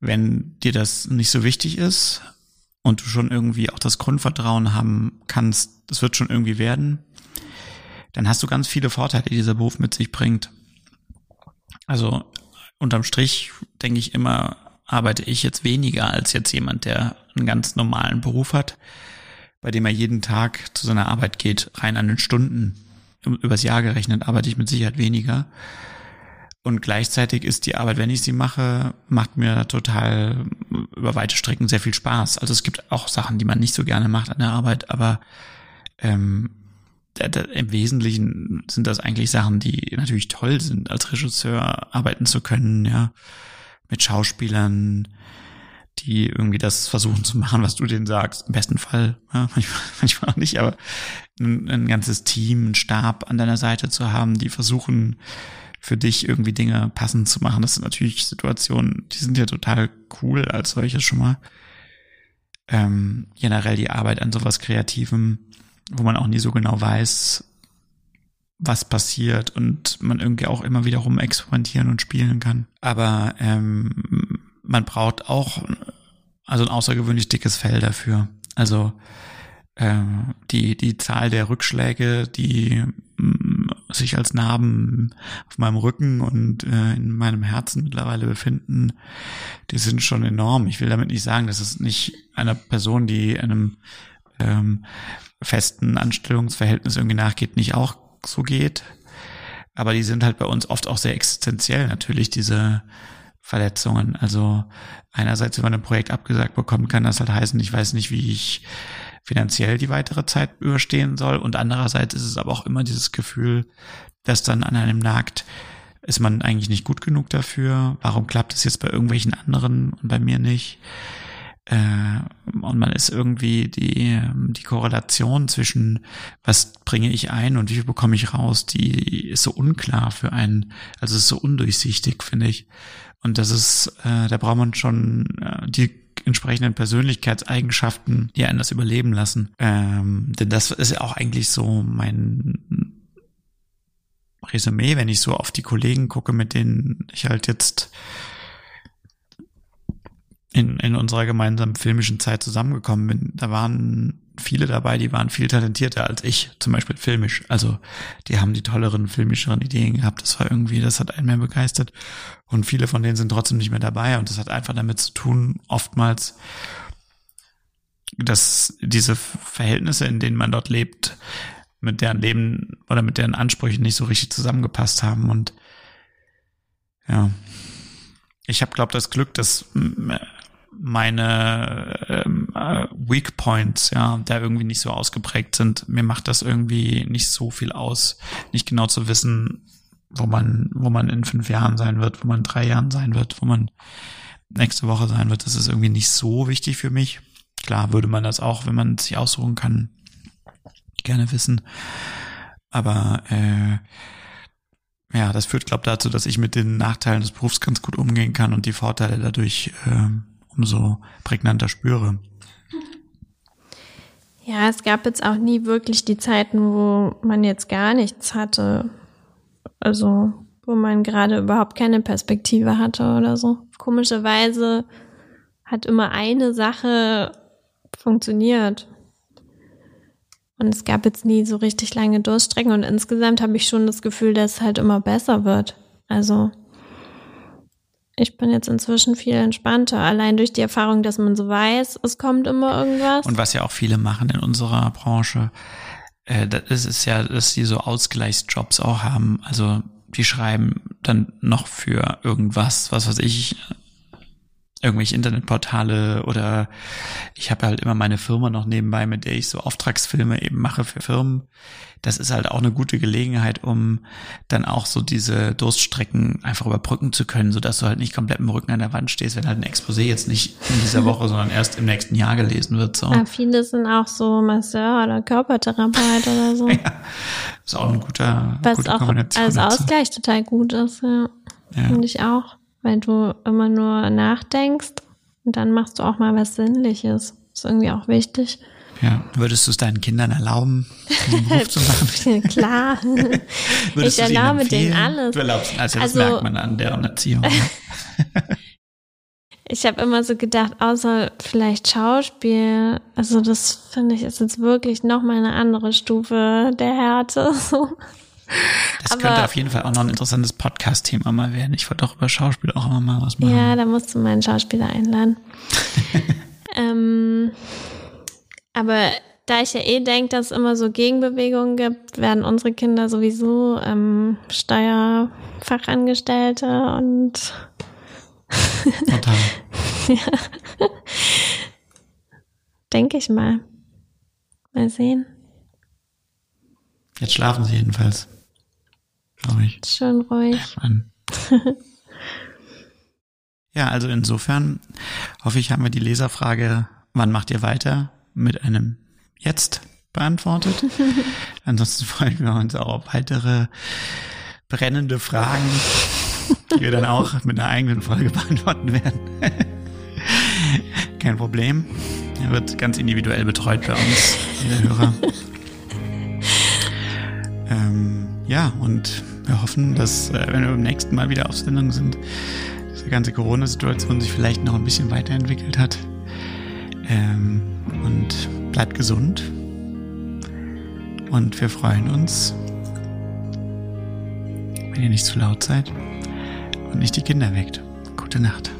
Wenn dir das nicht so wichtig ist und du schon irgendwie auch das Grundvertrauen haben kannst, das wird schon irgendwie werden, dann hast du ganz viele Vorteile, die dieser Beruf mit sich bringt. Also unterm Strich denke ich immer, arbeite ich jetzt weniger als jetzt jemand, der einen ganz normalen Beruf hat, bei dem er jeden Tag zu seiner Arbeit geht, rein an den Stunden. Übers Jahr gerechnet arbeite ich mit Sicherheit weniger. Und gleichzeitig ist die Arbeit, wenn ich sie mache, macht mir total über weite Strecken sehr viel Spaß. Also es gibt auch Sachen, die man nicht so gerne macht an der Arbeit, aber ähm, im Wesentlichen sind das eigentlich Sachen, die natürlich toll sind, als Regisseur arbeiten zu können, ja mit Schauspielern, die irgendwie das versuchen zu machen, was du denen sagst. Im besten Fall, ja, manchmal, manchmal auch nicht, aber ein, ein ganzes Team, ein Stab an deiner Seite zu haben, die versuchen, für dich irgendwie Dinge passend zu machen. Das sind natürlich Situationen, die sind ja total cool als solches schon mal. Ähm, generell die Arbeit an sowas Kreativem, wo man auch nie so genau weiß, was passiert und man irgendwie auch immer wieder rum experimentieren und spielen kann. Aber ähm, man braucht auch also ein außergewöhnlich dickes Fell dafür. Also äh, die die Zahl der Rückschläge, die mh, sich als Narben auf meinem Rücken und äh, in meinem Herzen mittlerweile befinden, die sind schon enorm. Ich will damit nicht sagen, dass es nicht einer Person, die einem ähm, festen Anstellungsverhältnis irgendwie nachgeht, nicht auch so geht. Aber die sind halt bei uns oft auch sehr existenziell natürlich, diese Verletzungen. Also einerseits, wenn man ein Projekt abgesagt bekommt, kann das halt heißen, ich weiß nicht, wie ich finanziell die weitere Zeit überstehen soll. Und andererseits ist es aber auch immer dieses Gefühl, dass dann an einem nagt, ist man eigentlich nicht gut genug dafür? Warum klappt es jetzt bei irgendwelchen anderen und bei mir nicht? Äh, und man ist irgendwie die, die Korrelation zwischen was bringe ich ein und wie viel bekomme ich raus, die ist so unklar für einen, also ist so undurchsichtig, finde ich. Und das ist, äh, da braucht man schon äh, die entsprechenden Persönlichkeitseigenschaften, die einen das überleben lassen. Ähm, denn das ist ja auch eigentlich so mein Resümee, wenn ich so auf die Kollegen gucke, mit denen ich halt jetzt in, in unserer gemeinsamen filmischen Zeit zusammengekommen bin, da waren viele dabei, die waren viel talentierter als ich, zum Beispiel filmisch. Also die haben die tolleren, filmischeren Ideen gehabt. Das war irgendwie, das hat einen mehr begeistert. Und viele von denen sind trotzdem nicht mehr dabei. Und das hat einfach damit zu tun, oftmals, dass diese Verhältnisse, in denen man dort lebt, mit deren Leben oder mit deren Ansprüchen nicht so richtig zusammengepasst haben. Und ja, ich habe, glaube das Glück, dass meine ähm, äh, Weak Points, ja, da irgendwie nicht so ausgeprägt sind. Mir macht das irgendwie nicht so viel aus, nicht genau zu wissen, wo man, wo man in fünf Jahren sein wird, wo man in drei Jahren sein wird, wo man nächste Woche sein wird. Das ist irgendwie nicht so wichtig für mich. Klar würde man das auch, wenn man sich aussuchen kann, gerne wissen. Aber äh, ja, das führt, glaube dazu, dass ich mit den Nachteilen des Berufs ganz gut umgehen kann und die Vorteile dadurch äh, umso prägnanter spüre. Ja, es gab jetzt auch nie wirklich die Zeiten, wo man jetzt gar nichts hatte. Also, wo man gerade überhaupt keine Perspektive hatte oder so. Komischerweise hat immer eine Sache funktioniert. Und es gab jetzt nie so richtig lange Durststrecken und insgesamt habe ich schon das Gefühl, dass es halt immer besser wird. Also ich bin jetzt inzwischen viel entspannter, allein durch die Erfahrung, dass man so weiß, es kommt immer irgendwas. Und was ja auch viele machen in unserer Branche, äh, das ist ja, dass sie so Ausgleichsjobs auch haben. Also die schreiben dann noch für irgendwas, was weiß ich, irgendwelche Internetportale oder ich habe halt immer meine Firma noch nebenbei, mit der ich so Auftragsfilme eben mache für Firmen. Das ist halt auch eine gute Gelegenheit, um dann auch so diese Durststrecken einfach überbrücken zu können, sodass du halt nicht komplett im Rücken an der Wand stehst, wenn halt ein Exposé jetzt nicht in dieser Woche, sondern erst im nächsten Jahr gelesen wird. So. Ja, viele sind auch so Masseur oder Körpertherapeut oder so. ja, ist auch ein guter Was gute auch als Ausgleich total gut ist, ja. ja. Finde ich auch weil du immer nur nachdenkst und dann machst du auch mal was Sinnliches. Ist irgendwie auch wichtig. Ja, würdest du es deinen Kindern erlauben, diesen Beruf zu machen? Klar. ich erlaube denen alles. Du erlaubst, also das also, merkt man an deren Erziehung. Ne? ich habe immer so gedacht, außer vielleicht Schauspiel, also das finde ich ist jetzt wirklich noch mal eine andere Stufe der Härte. So. Das Aber, könnte auf jeden Fall auch noch ein interessantes Podcast-Thema mal werden. Ich wollte auch über Schauspiel auch immer mal was machen. Ja, da musst du mal einen Schauspieler einladen. ähm, aber da ich ja eh denke, dass es immer so Gegenbewegungen gibt, werden unsere Kinder sowieso ähm, Steuerfachangestellte und Total. ja. Denke ich mal. Mal sehen. Jetzt schlafen sie jedenfalls glaube ich. Schön ruhig. ja, also insofern hoffe ich, haben wir die Leserfrage, wann macht ihr weiter, mit einem Jetzt beantwortet. Ansonsten freuen wir uns auch auf weitere brennende Fragen, die wir dann auch mit einer eigenen Folge beantworten werden. Kein Problem. Er wird ganz individuell betreut bei uns, jeder Hörer. ähm, ja, und wir hoffen, dass, äh, wenn wir beim nächsten Mal wieder auf Sendung sind, diese ganze Corona-Situation sich vielleicht noch ein bisschen weiterentwickelt hat. Ähm, und bleibt gesund. Und wir freuen uns, wenn ihr nicht zu laut seid und nicht die Kinder weckt. Gute Nacht.